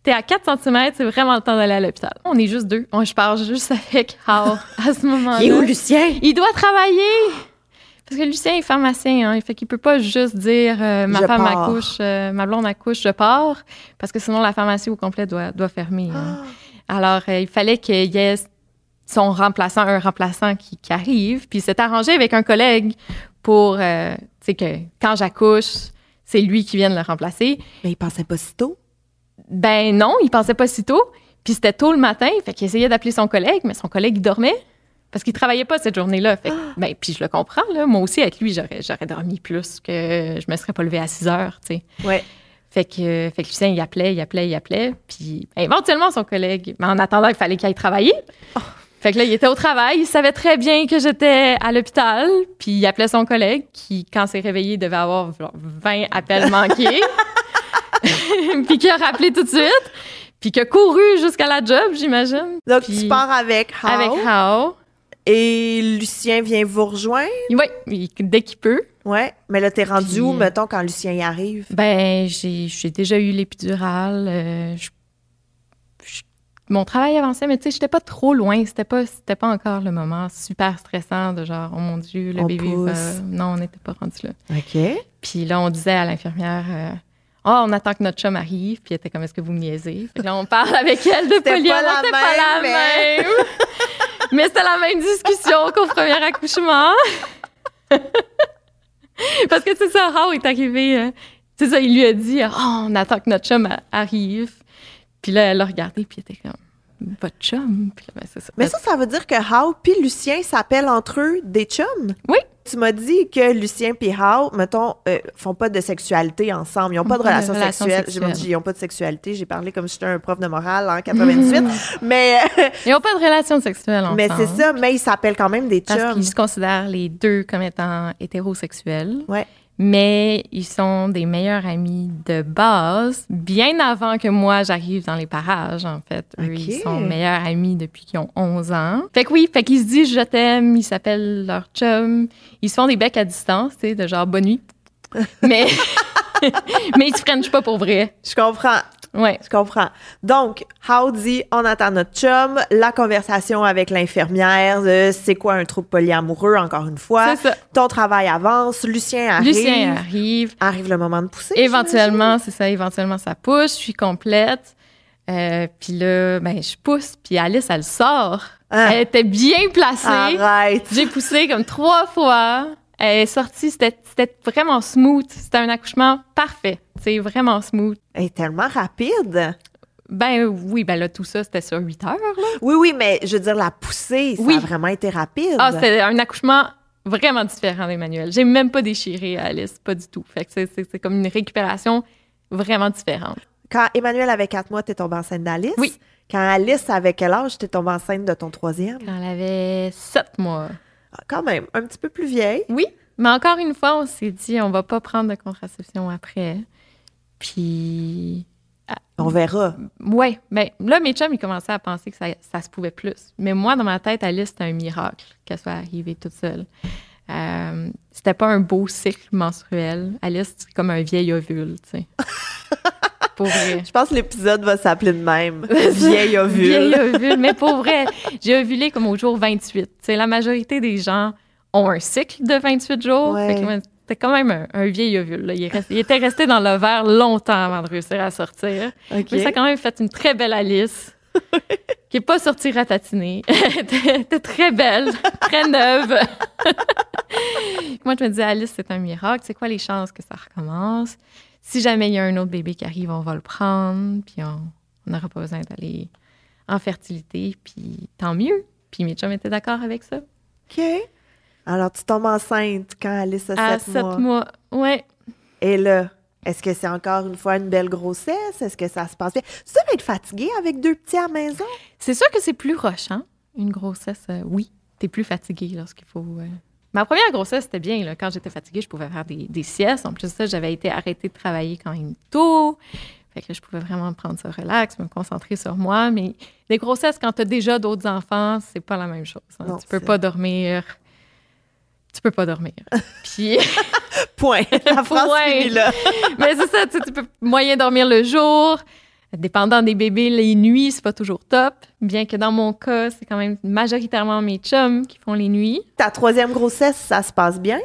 t'es à 4 cm, c'est vraiment le temps d'aller à l'hôpital. On est juste deux. On, je parle juste avec Hao à ce moment-là. Il est où, Lucien? Il doit travailler. Parce que Lucien est pharmacien, hein. Fait qu'il peut pas juste dire euh, ma Je femme pars. accouche, euh, ma blonde accouche, je pars. Parce que sinon, la pharmacie au complet doit, doit fermer. hein. Alors, euh, il fallait qu'il y ait son remplaçant, un remplaçant qui, qui arrive. Puis il s'est arrangé avec un collègue pour, euh, tu sais, que quand j'accouche, c'est lui qui vienne le remplacer. Mais il pensait pas si tôt? Ben non, il pensait pas si tôt. Puis c'était tôt le matin, fait qu'il essayait d'appeler son collègue, mais son collègue il dormait parce qu'il travaillait pas cette journée-là. Fait que, ben puis je le comprends là, moi aussi avec lui, j'aurais j'aurais dormi plus que je me serais pas levée à 6 heures, tu sais. Ouais. Fait que fait que Lucien il appelait, il appelait, il appelait, puis éventuellement son collègue, mais en attendant, il fallait qu'il aille travailler. Fait que là, il était au travail, il savait très bien que j'étais à l'hôpital, puis il appelait son collègue qui, quand s'est réveillé, devait avoir genre 20 appels manqués. <laughs> puis qui a rappelé tout de suite, puis qui a couru jusqu'à la job, j'imagine. Donc, Puis- tu pars avec How. Avec Hao. Et Lucien vient vous rejoindre? Oui, dès qu'il peut. Ouais. Mais là, t'es rendu Puis, où, euh, mettons, quand Lucien y arrive? Ben, j'ai j'ai déjà eu l'épidurale. euh, je- mon travail avançait, mais tu sais, j'étais pas trop loin. C'était pas, c'était pas encore le moment super stressant de genre, oh mon Dieu, le On bébé va... Non, on n'était pas rendu là. OK. Puis là, on disait à l'infirmière, euh, oh, on attend que notre chum arrive. Puis elle était comme, est-ce que vous me niaisez? Fait que là, on parle avec elle de <laughs> C'était polyamour. pas la pas la même, mais- même. <laughs> mais c'était la même discussion qu'au premier accouchement. <laughs> Parce que c'est ça, How est arrivé. euh, c'est ça, il lui a dit, oh, on attend que notre chum arrive. Puis là, elle l'a regardé, puis elle était comme, votre chum? Puis là, ben, c'est ça. Mais ça, ça veut dire que How puis Lucien s'appellent entre eux des chums? Oui. Tu m'as dit que Lucien puis How, mettons, euh, font pas de sexualité ensemble. Ils n'ont pas de Pas de relation relation sexuelle. J'ai sexuelle. dit, ils n'ont pas de sexualité. J'ai parlé comme si j'étais un prof de morale en 98. mais <laughs> Ils n'ont pas de relation sexuelle ensemble. mais c'est ça, mais ils s'appellent quand même des Parce chums. qu'ils se considèrent les deux comme étant hétérosexuels. Ouais. Mais ils sont des meilleurs amis de base, bien avant que moi j'arrive dans les parages, en fait. Eux, ils sont meilleurs amis depuis qu'ils ont 11 ans. Fait que oui, fait qu'ils se disent je t'aime, ils s'appellent leur chum. Ils se font des becs à distance, tu sais, de genre bonne nuit. <laughs> mais, <laughs> mais ils se frenchent pas pour vrai. Je comprends. Ouais. Je comprends? Donc, How dit, on attend notre chum, la conversation avec l'infirmière, c'est quoi un trouble polyamoureux, encore une fois. C'est ça. Ton travail avance, Lucien arrive. Lucien arrive. Arrive le moment de pousser. Éventuellement, c'est ça, éventuellement, ça pousse, je suis complète. Euh, puis là, ben, je pousse, puis Alice, elle sort. Ah. Elle était bien placée. Arrête. J'ai poussé comme trois fois. Elle est sortie, c'était vraiment smooth. C'était un accouchement parfait. C'est vraiment smooth. Elle est tellement rapide. Ben oui, ben là, tout ça, c'était sur huit heures. Là. Oui, oui, mais je veux dire, la poussée, ça Oui. a vraiment été rapide. Ah, c'était un accouchement vraiment différent d'Emmanuel. J'ai même pas déchiré Alice, pas du tout. Fait que c'est- comme une récupération vraiment différente. Quand Emmanuel avait quatre mois, t'es tombée enceinte d'Alice? Oui. Quand Alice avait quel âge, t'es tombée enceinte de ton troisième? Quand elle avait sept mois. Quand même, un petit peu plus vieille. Oui, mais encore une fois, on s'est dit, on va pas prendre de contraception après. Puis, On verra. ouais, mais là, mes chums, ils commençaient à penser que ça, ça se pouvait plus. Mais moi, dans ma tête, Alice, c'était un miracle qu'elle soit arrivée toute seule. Euh, c'était pas un beau cycle menstruel. Alice, c'est comme un vieil ovule, tu sais. <laughs> Pour vrai. Je pense que l'épisode va s'appeler de même. <laughs> Vieille ovule. Vieil ovule. Mais pour vrai, j'ai ovulé comme au jour 28. Tu sais, la majorité des gens ont un cycle de 28 jours. Ouais. C'était quand même un, un vieil ovule. là. Il, était resté dans le verre longtemps avant de réussir à sortir. OK. Mais ça a quand même fait une très belle Alice. <laughs> qui n'est pas sortie ratatinée. <laughs> Elle était très belle, très neuve. Moi, je me disais, Alice, c'est un miracle. C'est quoi les chances que ça recommence? Si jamais il y a un autre bébé qui arrive, on va le prendre, puis on n'aura pas besoin d'aller en fertilité, puis tant mieux. Puis mes chums étaient d'accord avec ça. OK. Alors, tu tombes enceinte quand Alice a À sept sept mois. mois. Ouais. Et là, est-ce que c'est encore une fois une belle grossesse? Est-ce que ça se passe bien? Tu dois être fatiguée avec deux petits à la maison? C'est sûr que c'est plus rochant, une grossesse. euh, oui, t'es plus fatigué lorsqu'il faut. euh. Ma première grossesse, c'était bien. Là. Quand j'étais fatiguée, je pouvais faire des, des siestes. En plus de ça, j'avais été arrêtée de travailler quand même tôt. Fait que je pouvais vraiment prendre ça relax, me concentrer sur moi. Mais des grossesses, quand tu as déjà d'autres enfants, c'est pas la même chose. hein. Non, tu peux pas dormir. Tu peux pas dormir. <laughs> Puis, Point. La phrase Point. finit là. mais c'est ça, tu peux moyen dormir le jour. Dépendant des bébés, les nuits, c'est pas toujours top. Bien que dans mon cas, c'est quand même majoritairement mes chums qui font les nuits. Ta troisième grossesse, ça se passe bien?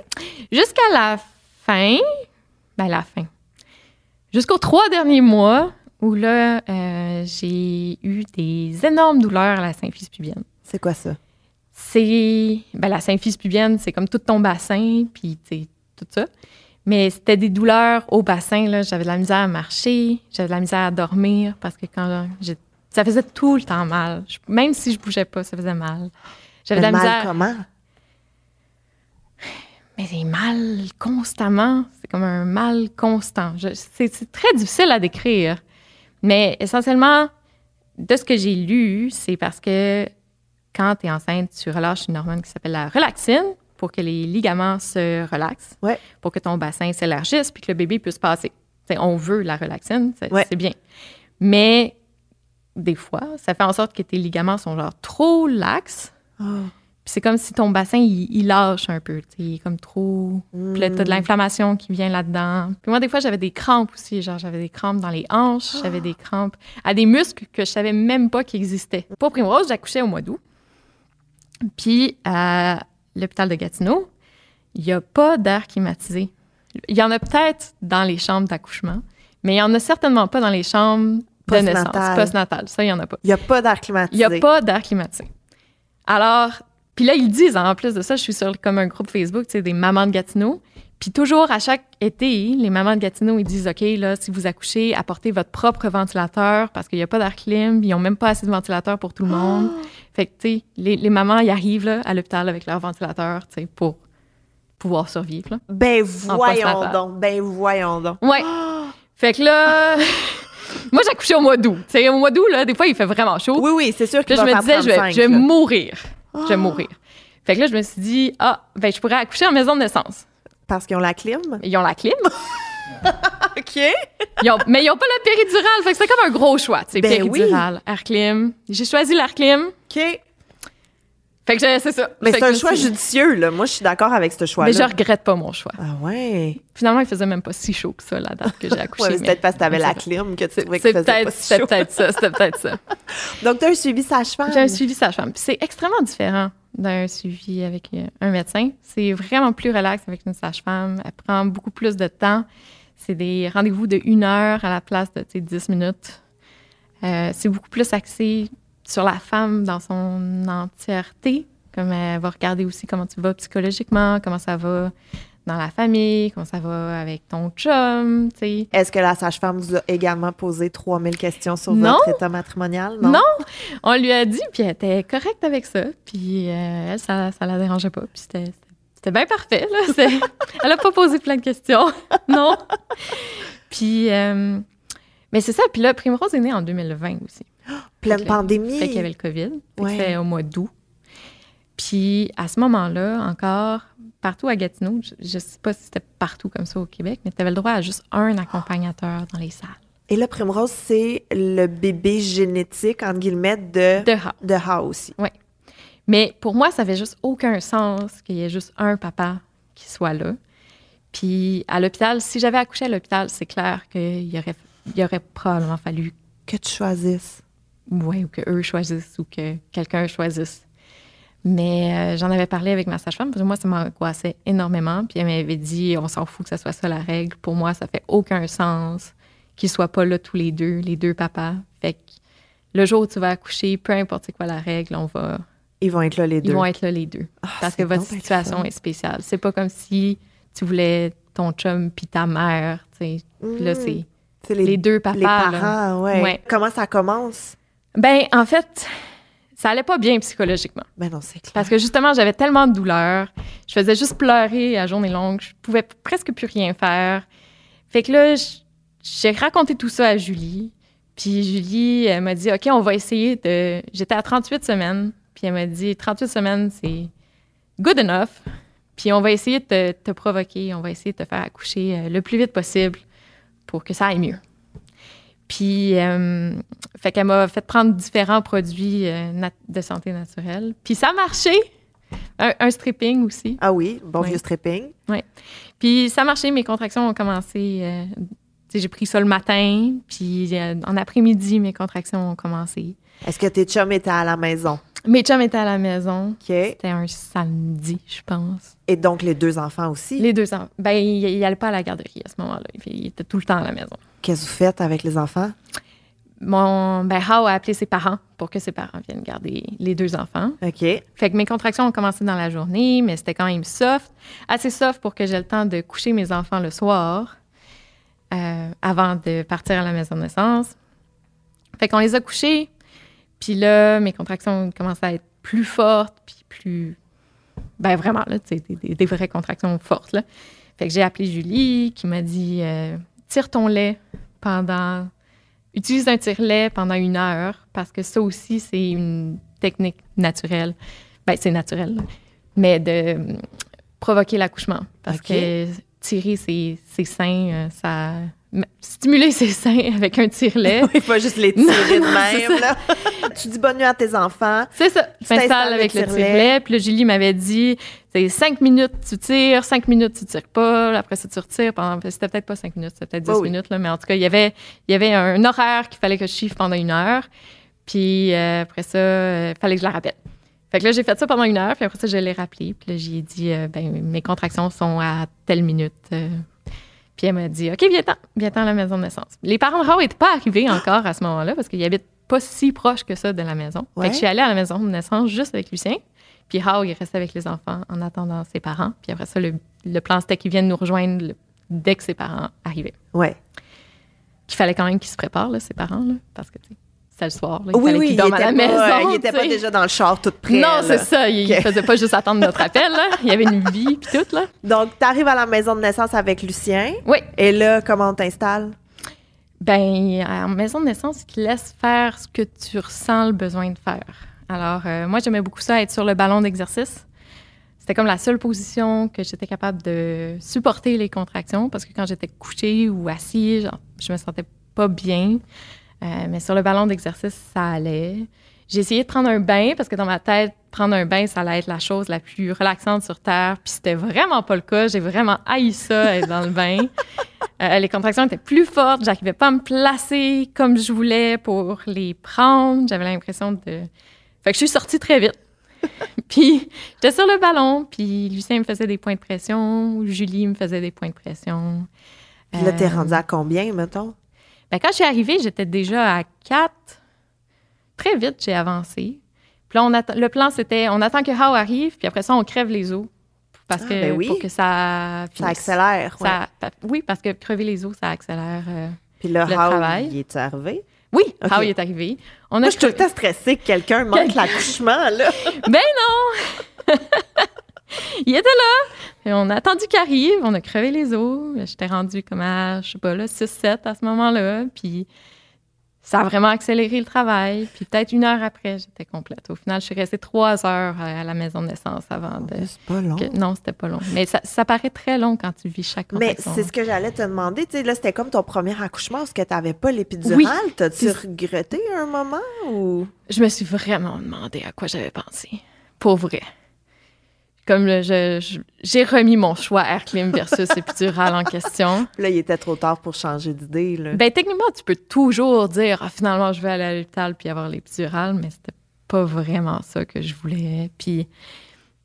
Jusqu'à la fin, ben la fin. Jusqu'aux trois derniers mois, où là, euh, j'ai eu des énormes douleurs à la symphyse pubienne. C'est quoi ça? C'est. Ben, la symphyse pubienne, c'est comme tout ton bassin, puis tout ça. Mais c'était des douleurs au bassin, là. J'avais de la misère à marcher, j'avais de la misère à dormir, parce que quand j'ai. Ça faisait tout le temps mal. Je- même si je bougeais pas, ça faisait mal. J'avais de la mal misère. comment? Mais c'est mal constamment. C'est comme un mal constant. Je- C'est c'est très difficile à décrire. Mais essentiellement, de ce que j'ai lu, c'est parce que quand tu es enceinte, tu relâches une hormone qui s'appelle la relaxine pour que les ligaments se relaxent, Ouais. pour que ton bassin s'élargisse puis que le bébé puisse passer. T'sais, on veut la relaxine, c'est Ouais. bien. Mais des fois, ça fait en sorte que tes ligaments sont genre trop laxes Oh. Puis c'est comme si ton bassin, il, il lâche un peu. Il est comme trop. Puis là, t'as de l'inflammation qui vient là-dedans. Puis moi, des fois, j'avais des crampes aussi. Genre, j'avais des crampes dans les hanches, j'avais des crampes à des muscles que je savais même pas qu'ils existaient. Pour Primrose, j'accouchais au mois d'août. Puis à l'hôpital de Gatineau, il n'y a pas d'air climatisé. Il y en a peut-être dans les chambres d'accouchement, mais il n'y en a certainement pas dans les chambres de naissance, Postnatal. postnatal. Ça, il n'y en a pas. Il n'y a pas d'air Il climatisé. n'y a pas d'air climatisé. Alors, puis là, ils disent, hein, en plus de ça, je suis sur comme un groupe Facebook, tu sais, des mamans de Gatineau. Puis toujours, à chaque été, les mamans de Gatineau, ils disent, OK, là, si vous accouchez, apportez votre propre ventilateur parce qu'il n'y a pas d'air clim. Ils n'ont même pas assez de ventilateurs pour tout le monde. Fait que, tu sais, les, les mamans, ils arrivent là, à l'hôpital avec leur ventilateur, tu sais, pour pouvoir survivre. Là. Ben voyons donc, ben voyons donc. Ouais. <gasps> Fait que là, <laughs> moi, j'accouchais au mois d'août. Tu sais, au mois d'août, là, des fois, il fait vraiment chaud. Oui, oui, c'est sûr que là, je me disais, je vais, je vais mourir. Je vais mourir. Fait que là, je me suis dit, ah, ben, je pourrais accoucher en maison de naissance. Parce qu'ils ont la clim? Ils ont la clim, <laughs> <laughs> OK. ils ont- mais ils n'ont pas la péridurale. Fait que c'est comme un gros choix, tu sais, Ben péridurale, air clim. J'ai choisi l'air clim. OK. Fait que je- c'est ça. Mais c'est un choix judicieux, là. Moi, je suis d'accord avec ce choix-là. Mais je regrette pas mon choix. Ah ouais. Finalement, il faisait même pas si chaud que ça, la date que j'ai <laughs> accouché. Ouais, c'est peut-être parce que t'avais la clim que tu trouvais que faisait pas si c'était chaud. peut-être ça. C'était peut-être ça. <laughs> Donc, tu as un suivi sage-femme? J'ai un suivi sage-femme. Puis C'est extrêmement différent d'un suivi avec euh, un médecin. C'est vraiment plus relax avec une sage-femme. Elle prend beaucoup plus de temps. C'est des rendez-vous de une heure à la place de tu sais, 10 minutes. Euh, c'est beaucoup plus axé sur la femme dans son entièreté. Comme elle va regarder aussi comment tu vas psychologiquement, comment ça va dans la famille, comment ça va avec ton chum, tu sais. Est-ce que la sage-femme vous a également posé 3000 questions sur Non. votre état matrimonial? Non? On lui a dit, puis elle était correcte avec ça. Puis euh, elle, ça, ça la dérangeait pas. Puis c'était, c'était bien parfait. Là. <laughs> C'est- elle a pas posé plein de questions. <laughs> non. Puis, euh, mais c'est ça. Puis là, Primrose est née en 2020 aussi. <gasps> Pleine Fait pandémie. Fait qu'il y avait le COVID. Ouais. C'était au mois d'août. Puis à ce moment-là, encore, partout à Gatineau, je, je sais pas si c'était partout comme ça au Québec, mais tu avais le droit à juste un accompagnateur dans les salles. Et là, Primrose, c'est le bébé génétique, entre guillemets, de, De house. de Ha aussi. Mais pour moi, ça avait juste aucun sens qu'il y ait juste un papa qui soit là. Puis à l'hôpital, si j'avais accouché à l'hôpital, c'est clair qu'il y aurait, aurait probablement fallu, Que tu choisisses. ouais, ou que eux choisissent ou que quelqu'un choisisse. Mais euh, j'en avais parlé avec ma sage-femme, parce que moi, ça m'angoissait énormément. Puis elle m'avait dit, on s'en fout que ça soit ça la règle. Pour moi, ça fait aucun sens qu'ils soient pas là tous les deux, les deux papas. Fait que le jour où tu vas accoucher, peu importe quoi la règle, on va, Ils vont être là, les deux. ils vont être là les deux. Ah, Parce que votre situation est spéciale. C'est pas comme si tu voulais ton chum puis ta mère, tu sais. Puis Là, Mm. c'est C'est les, deux papas. les parents, ouais. Ouais. Comment ça commence? Ben, en fait, ça allait pas bien psychologiquement. Ben non, c'est clair. Parce que justement, j'avais tellement de douleurs. Je faisais juste pleurer à journée longue. Je pouvais presque plus rien faire. Fait que là, j'ai raconté tout ça à Julie. Puis Julie, elle m'a dit, OK, on va essayer de... J'étais à 38 semaines. Puis elle m'a dit, 38 semaines, c'est good enough. Puis on va essayer de te, te provoquer. On va essayer de te faire accoucher euh, le plus vite possible pour que ça aille mieux. Puis, euh, fait qu'elle m'a fait prendre différents produits euh, de santé naturelle. Puis ça a marché. Un, un stripping aussi. Ah oui, bon Ouais. vieux stripping. Puis ça a marché, mes contractions ont commencé. euh, j'ai pris ça le matin, puis euh, en après-midi, mes contractions ont commencé. Est-ce que tes chums étaient à la maison? Mes chums étaient à la maison. C'était un samedi, je pense. Et donc, les deux enfants aussi? Les deux enfants. Ben, ils n'allaient pas à la garderie à ce moment-là. Ils étaient tout le temps à la maison. Qu'est-ce que vous faites avec les enfants? Mon, ben, How a appelé ses parents pour que ses parents viennent garder les deux enfants. OK. Fait que mes contractions ont commencé dans la journée, mais c'était quand même soft. Assez soft pour que j'ai le temps de coucher mes enfants le soir euh, avant de partir à la maison de naissance. Fait qu'on les a couchés. Puis là, mes contractions commençaient à être plus fortes, puis plus... Ben vraiment, là, tu sais, des, des- des vraies contractions fortes, là. Fait que j'ai appelé Julie, qui m'a dit euh, tire ton lait pendant... Utilise un tire-lait pendant une heure, parce que ça aussi, c'est une technique naturelle. Ben, c'est naturel, là. mais de euh, provoquer l'accouchement. Parce que tirer ses, ses seins, euh, ça stimuler ses seins <laughs> avec un tire-lait. oui, pas juste les tirer de même. Là. tu dis bonne nuit à tes enfants. C'est ça. Tu t'installes avec le tire-lait. Puis là, Julie m'avait dit, c'est cinq minutes, tu tires, cinq minutes, tu tires pas. Après ça, tu retires. Pendant... C'était peut-être pas cinq minutes, c'était peut-être dix minutes. Là, mais en tout cas, il y avait, il y avait un horaire qu'il fallait que je chiffre pendant une heure. Puis euh, après ça, il euh, fallait que je la rappelle. Fait que là, j'ai fait ça pendant une heure, puis après ça, je l'ai rappelé. Puis là, j'ai dit, euh, ben, mes contractions sont à telle minute. Puis elle m'a dit, OK, viens-t'en, viens-t'en à la maison de naissance. Les parents de Raw n'étaient pas arrivés encore à ce moment-là parce qu'ils habitent pas si proche que ça de la maison. Fait que je suis allée à la maison de naissance juste avec Lucien. Puis Raw, il restait avec les enfants en attendant ses parents. Puis après ça, le, plan, c'était qu'il vienne nous rejoindre dès que ses parents arrivaient. Ouais. Qu'il fallait quand même qu'ils se préparent, là, ses parents, là, parce que, c'était le soir. Là, il oui, oui, il à la maison. il n'était pas déjà dans le char tout près. Non, c'est ça. Il ne faisait pas juste attendre notre appel. Là. Il y avait une vie puis tout. Là. Donc, tu arrives à la maison de naissance avec Lucien. Oui. Et là, comment on t'installe? Ben, en maison de naissance, il te laisse faire ce que tu ressens le besoin de faire. Alors, euh, moi, j'aimais beaucoup ça, être sur le ballon d'exercice. C'était comme la seule position que j'étais capable de supporter les contractions parce que quand j'étais couchée ou assise, je me sentais pas bien. Euh, mais sur le ballon d'exercice, ça allait. J'ai essayé de prendre un bain parce que dans ma tête, prendre un bain, ça allait être la chose la plus relaxante sur Terre. Puis c'était vraiment pas le cas. J'ai vraiment haï ça, être dans le bain. <laughs> Euh, les contractions étaient plus fortes. J'arrivais pas à me placer comme je voulais pour les prendre. J'avais l'impression de. Fait que je suis sortie très vite. <laughs> puis j'étais sur le ballon. Puis Lucien me faisait des points de pression. Julie me faisait des points de pression. Puis là, t'es euh, rendu à combien, mettons? Ben, quand je suis arrivée, j'étais déjà à 4. Très vite, j'ai avancé. Puis là, on le plan, c'était on attend que How arrive, puis après ça, on crève les os. Parce ah, que, ben oui. pour que ça. Ça accélère. oui, parce que crever les os, ça accélère euh, puis là, le How, travail. il est arrivé? Oui, How il est arrivé. On a Moi, je suis tout le temps stressée que quelqu'un manque l'accouchement, là. <laughs> ben non! <laughs> <laughs> il était là. Et on a attendu qu'il arrive, on a crevé les os. J'étais rendue comme à, je sais pas, là, 6-7 à ce moment-là. Puis ça a vraiment accéléré le travail. Puis peut-être une heure après, j'étais complète. Au final, je suis restée trois heures à la maison de naissance avant de. C'est pas long. non, c'était pas long. Mais ça, paraît très long quand tu vis chaque Mais c'est ce que j'allais te demander. Tu sais, là, c'était comme ton premier accouchement. Est-ce que tu n'avais pas l'épidurale? Oui. T'as-tu regretté un moment ou? Je me suis vraiment demandé à quoi j'avais pensé. Pour vrai comme j'ai remis mon choix Airclim versus <laughs> épidural en question. Là, il était trop tard pour changer d'idée. Ben techniquement, tu peux toujours dire ah, finalement je vais aller à l'hôpital puis avoir l'épidural, mais c'était pas vraiment ça que je voulais. Puis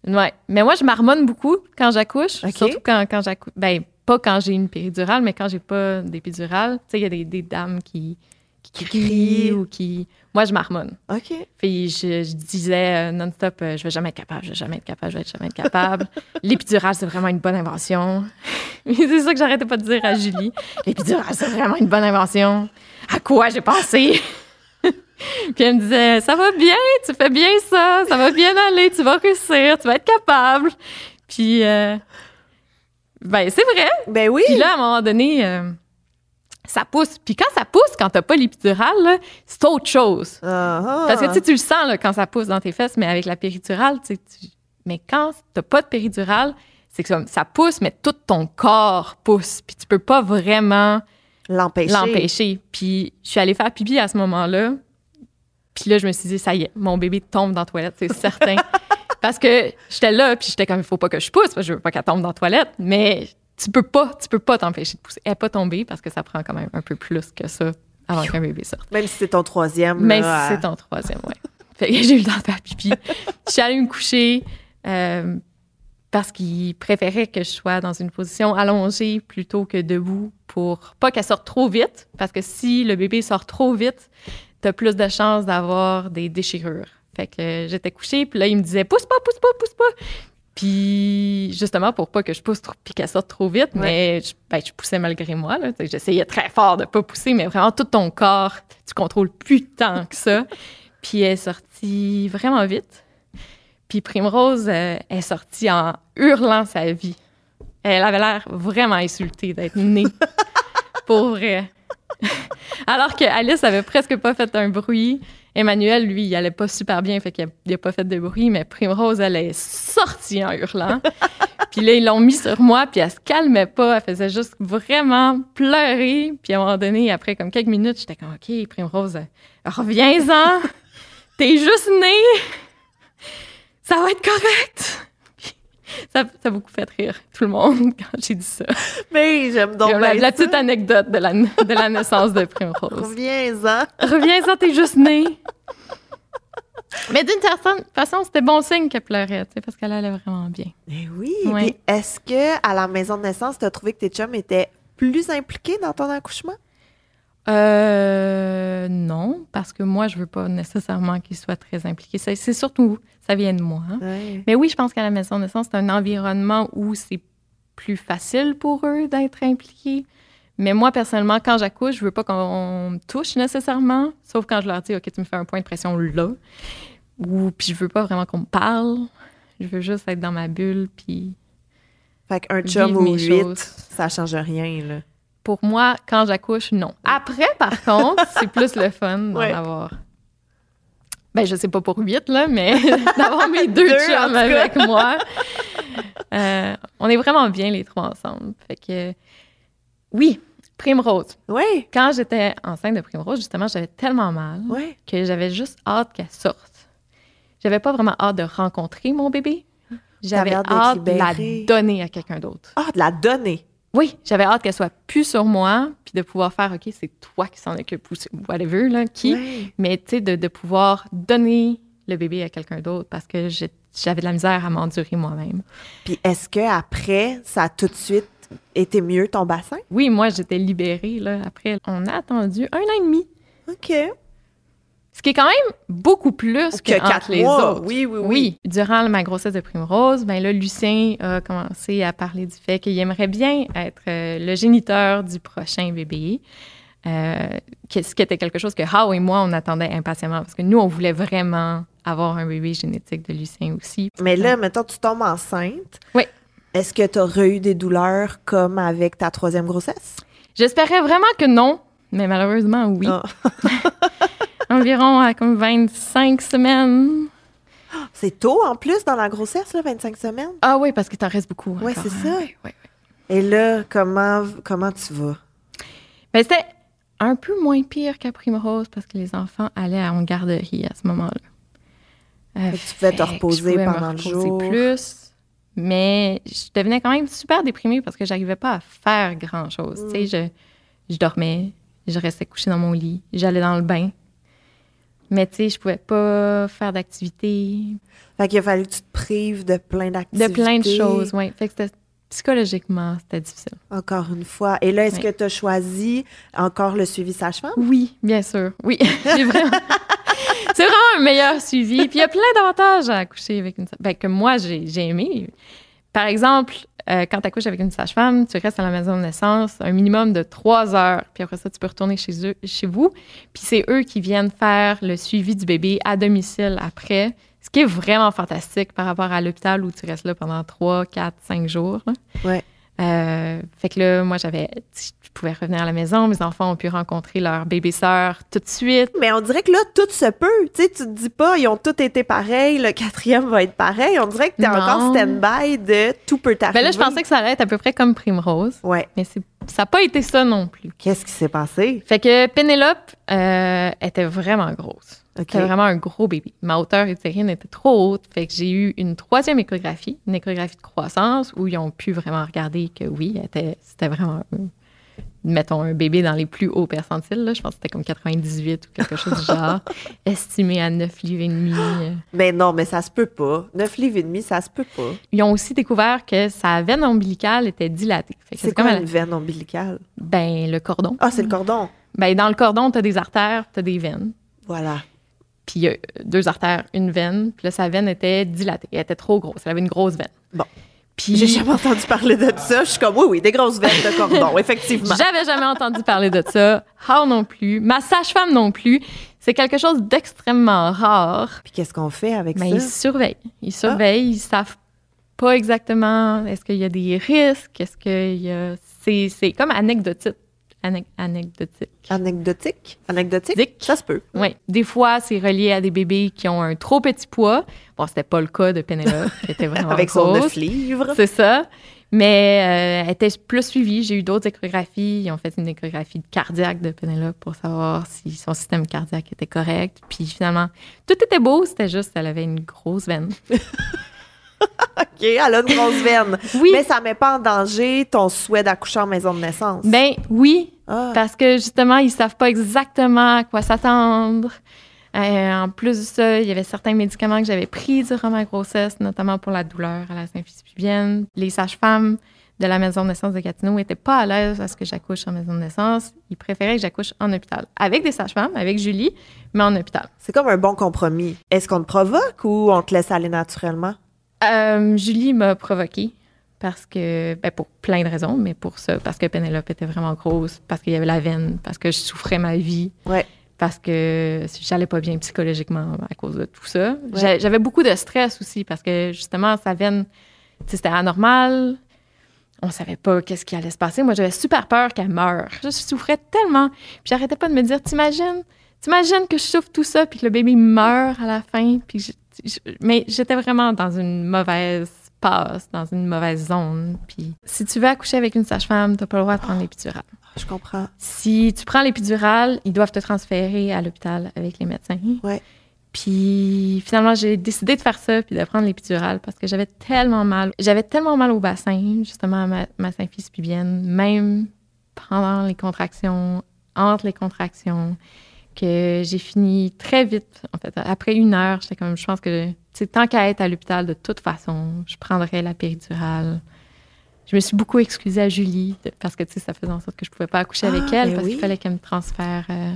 ouais, mais moi je marmonne beaucoup quand j'accouche, surtout quand, quand j'accouche. Ben pas quand j'ai une péridurale, mais quand j'ai pas d'épidural. Tu sais, il y a des, des dames qui qui crient ou qui. Moi, je marmonne. OK. Puis je, disais euh, non-stop, euh, je vais jamais être capable, je vais jamais être capable, je vais jamais être capable. <laughs> L'épidural, c'est vraiment une bonne invention. <laughs> c'est ça que j'arrêtais pas de dire à Julie. L'épidural, c'est vraiment une bonne invention. À quoi j'ai pensé? <laughs> Puis elle me disait, ça va bien, tu fais bien ça, ça va bien aller, tu vas réussir, tu vas être capable. Puis, euh, ben, c'est vrai. Ben oui. Puis là, à un moment donné, ça pousse. Puis quand ça pousse, quand t'as pas l'épidurale, c'est autre chose. Uh-huh. Parce que tu le sens là, quand ça pousse dans tes fesses, mais avec la péridurale, tu mais quand t'as pas de péridurale, c'est que ça pousse, mais tout ton corps pousse. Puis tu peux pas vraiment l'empêcher. L'empêcher. Puis je suis allée faire pipi à ce moment-là. Puis là, je me suis dit, ça y est, mon bébé tombe dans la toilette, c'est certain. <laughs> parce que j'étais là, puis j'étais comme, il faut pas que je pousse, parce que je veux pas qu'elle tombe dans la toilette. Mais tu peux pas, tu peux pas t'empêcher de pousser. Elle n'est pas tombée parce que ça prend quand même un peu plus que ça avant qu'un bébé sorte. Même si c'est ton troisième. Même si c'est ton troisième, oui. <laughs> Fait que j'ai eu le temps de faire pipi. je suis allée me coucher euh, parce qu'il préférait que je sois dans une position allongée plutôt que debout pour pas qu'elle sorte trop vite. Parce que si le bébé sort trop vite, tu as plus de chances d'avoir des déchirures. Fait que j'étais couchée, puis là, il me disait pousse pas, pousse pas, pousse pas. Puis justement, pour pas que je pousse trop, puis qu'elle sorte trop vite, mais je, ben, je, poussais malgré moi. J'essayais très fort de pas pousser, mais vraiment tout ton corps, tu contrôles plus tant que ça. <laughs> Puis elle est sortie vraiment vite. Puis Primrose euh, est sortie en hurlant sa vie. Elle avait l'air vraiment insultée d'être née. <laughs> pour vrai. <laughs> Alors que Alice avait presque pas fait un bruit. Emmanuel, lui, il allait pas super bien, fait qu'il n'a pas fait de bruit, mais Primrose, elle est sortie en hurlant. <laughs> puis là, ils l'ont mis sur moi, puis elle se calmait pas. Elle faisait juste vraiment pleurer. Puis à un moment donné, après comme quelques minutes, j'étais comme, OK, Primrose, reviens-en. <laughs> T'es juste née. Ça va être correct. Ça, ça a beaucoup fait rire tout le monde <laughs> quand j'ai dit ça. Mais j'aime donc la, la petite anecdote de la, de la naissance de Primrose. Reviens-en. <laughs> Reviens-en, t'es juste née. Mais d'une certaine façon, c'était bon signe qu'elle pleurait, tu sais, parce qu'elle allait vraiment bien. Mais oui. Ouais. Est-ce que à la maison de naissance, tu as trouvé que tes chums étaient plus impliqués dans ton accouchement? Euh, non, parce que moi, je veux pas nécessairement qu'ils soient très impliqués. C'est surtout, ça vient de moi. hein. Mais oui, je pense qu'à la maison de naissance, c'est un environnement où c'est plus facile pour eux d'être impliqués. Mais moi, personnellement, quand j'accouche, je veux pas qu'on me touche nécessairement, sauf quand je leur dis, OK, tu me fais un point de pression là. Ou, puis je veux pas vraiment qu'on me parle. Je veux juste être dans ma bulle, puis Fait qu'un chum ou huit, choses. ça change rien, là. Pour moi, quand j'accouche, non. Après, par <laughs> contre, c'est plus le fun d'en Ouais. avoir. Ben, je sais pas pour huit, là, mais <laughs> d'avoir mes deux, Deux, chums avec moi. Euh, on est vraiment bien les trois ensemble. Fait que, oui, Primrose. Oui. Quand j'étais enceinte de Primrose, justement, j'avais tellement mal Oui. que j'avais juste hâte qu'elle sorte. J'avais pas vraiment hâte de rencontrer mon bébé. J'avais hâte de la donner à quelqu'un d'autre. Ah, de la donner. Oui, j'avais hâte qu'elle soit plus sur moi, puis de pouvoir faire, OK, c'est toi qui s'en occupe, ou whatever, là, qui. Mais tu sais, de, de pouvoir donner le bébé à quelqu'un d'autre parce que j'avais de la misère à m'endurer moi-même. Puis est-ce que après, ça a tout de suite été mieux ton bassin? Oui, moi, j'étais libérée, là. Après, on a attendu un an et demi. OK. Ce qui est quand même beaucoup plus que, Que entre les mois. autres. Oui, oui, oui. Oui. Durant ma grossesse de Primrose, ben là, Lucien a commencé à parler du fait qu'il aimerait bien être euh, le géniteur du prochain bébé. Euh, ce qui était quelque chose que How et moi, on attendait impatiemment parce que nous, on voulait vraiment avoir un bébé génétique de Lucien aussi. Mais là, mettons, tu tombes enceinte. Oui. Est-ce que tu aurais eu des douleurs comme avec ta troisième grossesse? J'espérais vraiment que non, mais malheureusement, oui. Ah. <laughs> Environ à comme 25 semaines. C'est tôt en plus dans la grossesse, là, 25 semaines? Ah oui, parce qu'il t'en reste beaucoup. Ouais, encore, c'est hein. ça. Ouais, ouais. Et là, comment, comment tu vas? Ben, c'était un peu moins pire qu'à Primrose parce que les enfants allaient en garderie à ce moment-là. Euh, tu pouvais te reposer je pouvais me pendant le reposer jour. plus, mais je devenais quand même super déprimée parce que j'arrivais pas à faire grand-chose. Mm. Tu sais, je, je dormais, je restais couchée dans mon lit, j'allais dans le bain. Mais tu sais, je pouvais pas faire d'activité, Fait qu'il a fallu que tu te prives de plein de d'activités. plein de choses, oui. Fait que c'était- psychologiquement, c'était difficile. Encore une fois. Et là, est-ce Oui. que tu as choisi encore le suivi sage-femme? Oui, bien sûr. Oui, <laughs> vraiment... <laughs> c'est vraiment un meilleur suivi. Puis il y a plein d'avantages à accoucher avec une ben, que moi, j'ai j'ai aimé. Par exemple, euh, quand tu accouches avec une sage-femme, tu restes à la maison de naissance un minimum de trois heures. Puis après ça, tu peux retourner chez, eux, chez vous. Puis c'est eux qui viennent faire le suivi du bébé à domicile après. Ce qui est vraiment fantastique par rapport à l'hôpital où tu restes là pendant trois, quatre, cinq jours. là. Ouais. Euh, fait que là, moi, j'avais, je pouvais revenir à la maison. Mes enfants ont pu rencontrer leur bébé sœur tout de suite. Mais on dirait que là, tout se peut. Tu sais, tu te dis pas, ils ont tous été pareils, le quatrième va être pareil. On dirait que t'es encore stand-by de tout peut t'arriver. Ben là, je pensais que ça allait être à peu près comme Primrose, Ouais. mais c'est, ça n'a pas été ça non plus. Qu'est-ce qui s'est passé? Fait que Pénélope euh, était vraiment grosse. C'était vraiment un gros bébé. Ma hauteur utérine était trop haute. Fait que j'ai eu une troisième échographie, une échographie de croissance, où ils ont pu vraiment regarder que oui, c'était vraiment, mettons, un bébé dans les plus hauts percentiles. Là. Je pense que c'était comme 98 ou quelque chose du genre, <laughs> estimé à 9 livres et demi. Mais non, mais ça se peut pas. 9 livres et demi, ça se peut pas. Ils ont aussi découvert que sa veine ombilicale était dilatée. C'est comme une veine ombilicale? ben, le cordon. Ah, c'est le cordon. Ben, dans le cordon, tu as des artères, tu as des veines. Voilà. Puis il y a deux artères, une veine. Puis là, sa veine était dilatée. Elle était trop grosse. Elle avait une grosse veine. Bon. Puis J'ai jamais entendu parler de ça. Je suis comme, oui, oui, des grosses veines de cordon, effectivement. j'avais jamais entendu parler de ça. How non plus. Ma sage-femme non plus. C'est quelque chose d'extrêmement rare. Puis qu'est-ce qu'on fait avec Mais ils ça? surveillent. Ils surveillent. Ils savent pas exactement est-ce qu'il y a des risques, est-ce qu'il y a... C'est, c'est comme anecdotique. ane- anecdotique. Anecdotique? Anecdotique? Ça se peut. Oui. Des fois, c'est relié à des bébés qui ont un trop petit poids. Bon, c'était pas le cas de Pénélope, <laughs> qui était vraiment Avec son grosse. neuf livres. C'est ça. Mais euh, elle était plus suivie. J'ai eu d'autres échographies. Ils ont fait une échographie cardiaque de Pénélope pour savoir si son système cardiaque était correct. Puis finalement, tout était beau. C'était juste qu'elle avait une grosse veine. <laughs> <laughs> OK, elle a une grosse veine. Oui. Mais ça met pas en danger ton souhait d'accoucher en maison de naissance. Ben oui, Ah. parce que justement, ils savent pas exactement à quoi s'attendre. Euh, en plus de ça, il y avait certains médicaments que j'avais pris durant ma grossesse, notamment pour la douleur à la symphysie pubienne. Les sages-femmes de la maison de naissance de Gatineau n'étaient pas à l'aise à ce que j'accouche en maison de naissance. Ils préféraient que j'accouche en hôpital. Avec des sages-femmes, avec Julie, mais en hôpital. C'est comme un bon compromis. Est-ce qu'on te provoque ou on te laisse aller naturellement? Euh, Julie m'a provoquée parce que, ben pour plein de raisons, mais pour ça, parce que Pénélope était vraiment grosse, parce qu'il y avait la veine, parce que je souffrais ma vie, Ouais. parce que j'allais pas bien psychologiquement à cause de tout ça. J'a- J'avais beaucoup de stress aussi parce que justement, sa veine, c'était anormal. On savait pas qu'est-ce qui allait se passer. Moi, j'avais super peur qu'elle meure. Je souffrais tellement. Puis j'arrêtais pas de me dire, t'imagines, t'imagines que je souffre tout ça puis que le bébé meurt à la fin. Puis je- mais j'étais vraiment dans une mauvaise passe, dans une mauvaise zone. Puis si tu veux accoucher avec une sage-femme, t'as pas le droit de prendre l'épidural. Je comprends. Si tu prends l'épidural, ils doivent te transférer à l'hôpital avec les médecins. Ouais. Puis finalement, j'ai décidé de faire ça puis de prendre l'épidural parce que j'avais tellement mal. J'avais tellement mal au bassin, justement, à ma, ma symphyse pubienne, même pendant les contractions, entre les contractions, que j'ai fini très vite. En fait, après une heure, j'étais comme, je pense que, tu tant qu'à être à l'hôpital, de toute façon, je prendrais la péridurale. Je me suis beaucoup excusée à Julie de- parce que, tu sais, ça faisait en sorte que je pouvais pas accoucher avec Ah, elle ben parce oui. qu'il fallait qu'elle me transfère euh,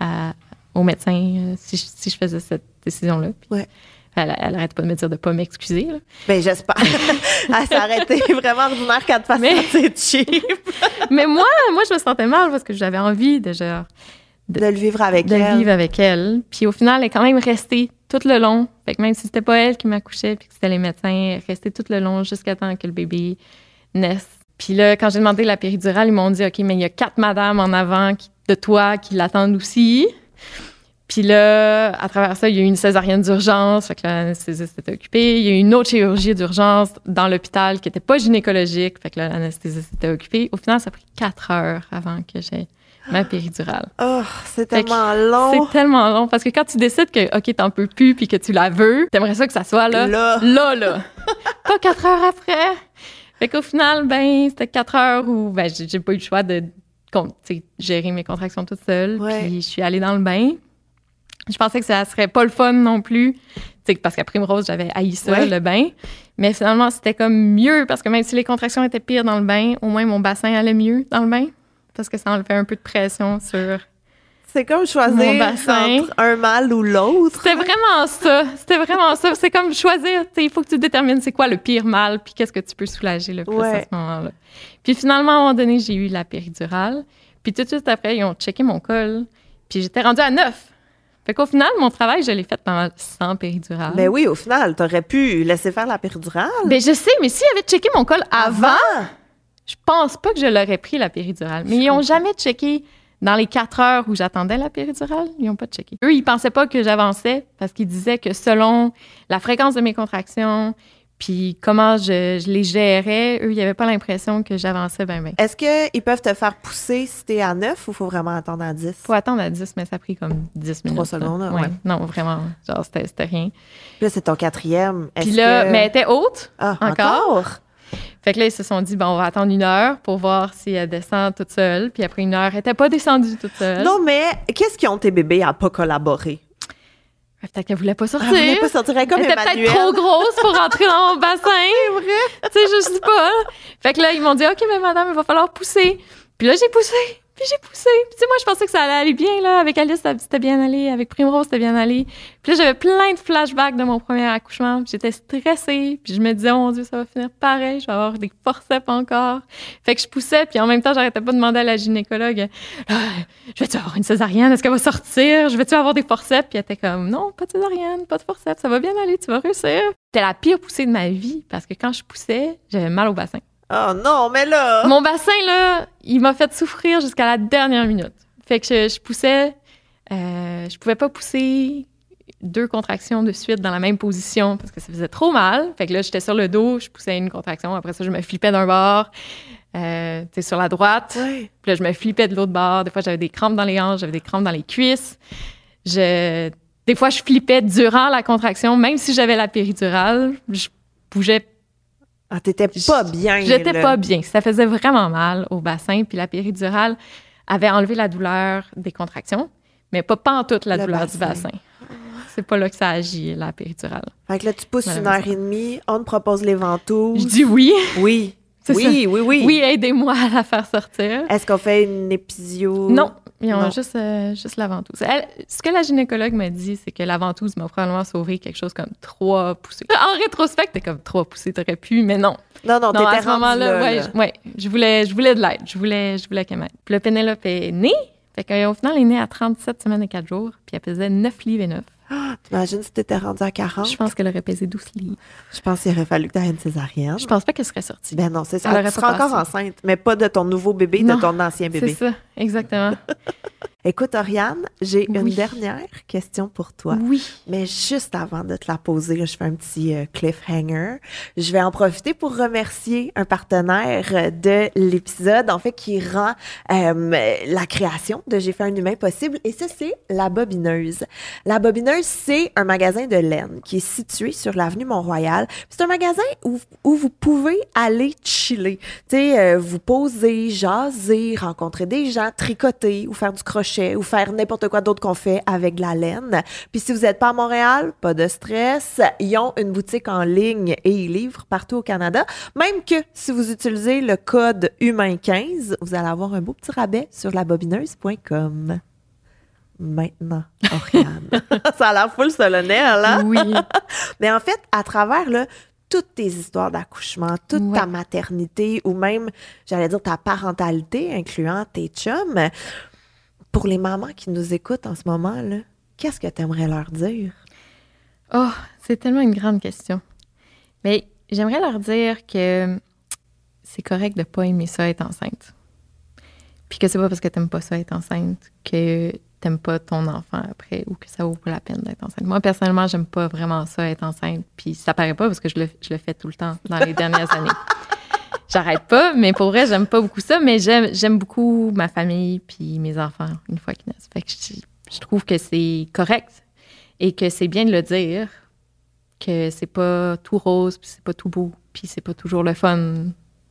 à- au médecin euh, si, je, si je faisais cette décision-là. Ouais. Elle, elle arrête pas de me dire de pas m'excuser. Ben, j'espère. Elle s'est arrêtée vraiment ordinaire qu'elle te fasse Mais- cheap. <laughs> Mais moi, moi, je me sentais mal parce que j'avais envie de, genre, De le vivre avec de elle. vivre avec elle. Puis au final, elle est quand même restée tout le long. Fait que même si c'était pas elle qui m'accouchait puis que c'était les médecins, elle est restée tout le long jusqu'à temps que le bébé naisse. Puis là, quand j'ai demandé la péridurale, ils m'ont dit, OK, mais il y a quatre madames en avant qui- de toi qui l'attendent aussi. Puis là, à travers ça, il y a eu une césarienne d'urgence, fait que l'anesthésiste était occupé. Il y a eu une autre chirurgie d'urgence dans l'hôpital qui n'était pas gynécologique, fait que là, l'anesthésiste était occupé. Au final, ça a pris quatre heures avant que j'ai ma péridurale. Oh, c'est tellement long. C'est tellement long parce que quand tu décides que, OK, t'en peux plus puis que tu la veux, t'aimerais ça que ça soit là. Là. Là, là. <laughs> pas quatre heures après. Fait qu'au final, ben, c'était quatre heures où, ben, j'ai pas eu le choix de gérer mes contractions toute seule. Ouais. Puis je suis allée dans le bain. Je pensais que ça serait pas le fun non plus. Parce qu'à Primrose, j'avais haï ça, Ouais. le bain. Mais finalement, c'était comme mieux parce que même si les contractions étaient pires dans le bain, au moins mon bassin allait mieux dans le bain. Parce que ça enlevait un peu de pression sur C'est comme choisir entre un mâle ou l'autre. C'était vraiment ça. C'était vraiment ça. C'est comme choisir. Il faut que tu détermines c'est quoi le pire mal, puis qu'est-ce que tu peux soulager le plus à ce moment-là. Puis finalement, à un moment donné, j'ai eu la péridurale. Puis tout de suite après, ils ont checké mon col. Puis j'étais rendue à 9. Fait qu'au final, mon travail, je l'ai fait pendant sans péridurale. Ben oui, au final, t'aurais pu laisser faire la péridurale. Ben, je sais, mais s'ils avaient checké mon col avant, Avant? Je pense pas que je l'aurais pris la péridurale. Mais ils ont jamais checké dans les quatre heures où j'attendais la péridurale. Ils ont pas checké. Eux, ils pensaient pas que j'avançais parce qu'ils disaient que selon la fréquence de mes contractions, puis comment je, je les gérais, eux, ils avaient pas l'impression que j'avançais ben ben. Est-ce qu'ils peuvent te faire pousser si t'es à 9 ou faut vraiment attendre à 10? Faut attendre à 10, mais ça a pris comme 10 minutes. Trois secondes, là, ouais. Non, vraiment. Genre, c'était rien. Puis Là, c'est ton quatrième. Puis là, que- mais elle était haute. Ah, encore? encore? Fait que là, ils se sont dit, bon, on va attendre une heure pour voir si elle descend toute seule. Puis après une heure, elle était pas descendue toute seule. Non, mais qu'est-ce qu'ils ont tes bébés à pas collaborer? Peut-être qu'elle voulait pas Elle sortir. voulait pas sortir elle, comme Elle était peut-être trop grosse pour rentrer dans mon bassin. <laughs> C'est vrai? tu sais, je sais pas. Fait que là, ils m'ont dit, OK, mais madame, il va falloir pousser. Puis là, j'ai poussé. Puis j'ai poussé. Tu sais, moi, je pensais que ça allait aller bien, là. Avec Alice, c'était bien allé. Avec Primrose, c'était bien allé. Puis là, j'avais plein de flashbacks de mon premier accouchement. J'étais stressée. Puis je me disais, oh mon Dieu, ça va finir pareil. Je vais avoir des forceps encore. Fait que je poussais. Puis en même temps, j'arrêtais pas de demander à la gynécologue, Ah, je vais-tu avoir une césarienne? Est-ce qu'elle va sortir? Je vais-tu avoir des forceps? Puis elle était comme, non, pas de césarienne, pas de forceps. Ça va bien aller. Tu vas réussir. C'était la pire poussée de ma vie parce que quand je poussais, j'avais mal au bassin. Oh non, mais là! Mon bassin, là, il m'a fait souffrir jusqu'à la dernière minute. Fait que je, je poussais, euh, je pouvais pas pousser deux contractions de suite dans la même position parce que ça faisait trop mal. Fait que là, j'étais sur le dos, je poussais une contraction. Après ça, je me flippais d'un bord, euh, sur la droite. Ouais. Puis là, je me flippais de l'autre bord. Des fois, j'avais des crampes dans les hanches, j'avais des crampes dans les cuisses. Je... Des fois, je flippais durant la contraction, même si j'avais la péridurale. Je bougeais Ah, t'étais pas bien. J'étais pas bien. Ça faisait vraiment mal au bassin. Puis la péridurale avait enlevé la douleur des contractions, mais pas, pas en toute la Le douleur du bassin. C'est pas là que ça agit, la péridurale. Fait que là, tu pousses une heure et demie, on te propose les ventouses. Je dis oui. <laughs> Oui. Oui, oui, oui. Oui, aidez-moi à la faire sortir. Est-ce qu'on fait une épisio? Non, ils ont Non. juste, euh, juste la ventouse. Elle- ce que la gynécologue m'a dit, c'est que la ventouse m'a probablement sauvé quelque chose comme trois poussées. En rétrospect, t'es comme trois poussées, t'aurais pu, mais non. Non, non, Non, à ce moment-là, là, ouais, je, ouais, je voulais, je voulais de l'aide. Je voulais, je voulais qu'elle m'aide. Puis le Pénélope est née. Fait qu'au final, elle est née à 37 semaines et 4 jours. Puis elle pesait 9 livres et 9. T'imagines si t'étais rendu à 40? Je pense qu'elle aurait pesé 12 livres. Je pense qu'il aurait fallu que t'aies une césarienne. Je pense pas qu'elle serait sortie. Ben non, c'est Elle ça. aurait Tu pas seras encore enceinte, mais pas de ton nouveau bébé, Non, de ton ancien <laughs> C'est bébé. ça, exactement. <laughs> Écoute, Oriane, j'ai une dernière question pour toi. Oui. Mais juste avant de te la poser, je fais un petit euh, cliffhanger. Je vais en profiter pour remercier un partenaire euh, de l'épisode, en fait, qui rend euh, la création de J'ai fait un humain possible. Et ça, c'est La Bobineuse. La Bobineuse, c'est un magasin de laine qui est situé sur l'avenue Mont-Royal. C'est un magasin où, où vous pouvez aller chiller. Tu sais, euh, vous poser, jaser, rencontrer des gens, tricoter ou faire du crochet ou faire n'importe quoi d'autre qu'on fait avec de la laine. Puis si vous n'êtes pas à Montréal, pas de stress. Ils ont une boutique en ligne et ils livrent partout au Canada. Même que si vous utilisez le code humain15, vous allez avoir un beau petit rabais sur labobineuse.com. Maintenant, Oriane. <laughs> Ça a l'air full solennel, hein? Oui. <laughs> Mais en fait, à travers là, toutes tes histoires d'accouchement, toute Ouais. ta maternité ou même, j'allais dire, ta parentalité, incluant tes chums, pour les mamans qui nous écoutent en ce moment, là, qu'est-ce que tu aimerais leur dire? Oh, c'est tellement une grande question. Mais j'aimerais leur dire que c'est correct de pas aimer ça être enceinte. Puis que c'est pas parce que t'aimes pas ça être enceinte que t'aimes pas ton enfant après ou que ça vaut pas la peine d'être enceinte. Moi, personnellement, j'aime pas vraiment ça être enceinte. Puis ça paraît pas parce que je le, je le fais tout le temps dans les <laughs> dernières années. J'arrête pas, mais pour vrai, j'aime pas beaucoup ça, mais j'aime, beaucoup ma famille puis mes enfants une fois qu'ils naissent. Fait que je, je trouve que c'est correct et que c'est bien de le dire que c'est pas tout rose puis c'est pas tout beau puis c'est pas toujours le fun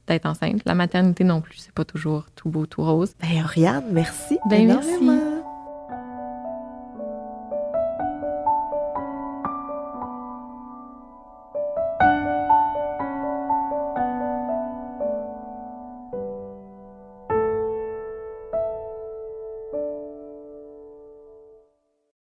d'être enceinte. La maternité non plus, c'est pas toujours tout beau, tout rose. Ben, Oriane, merci. Ben, merci.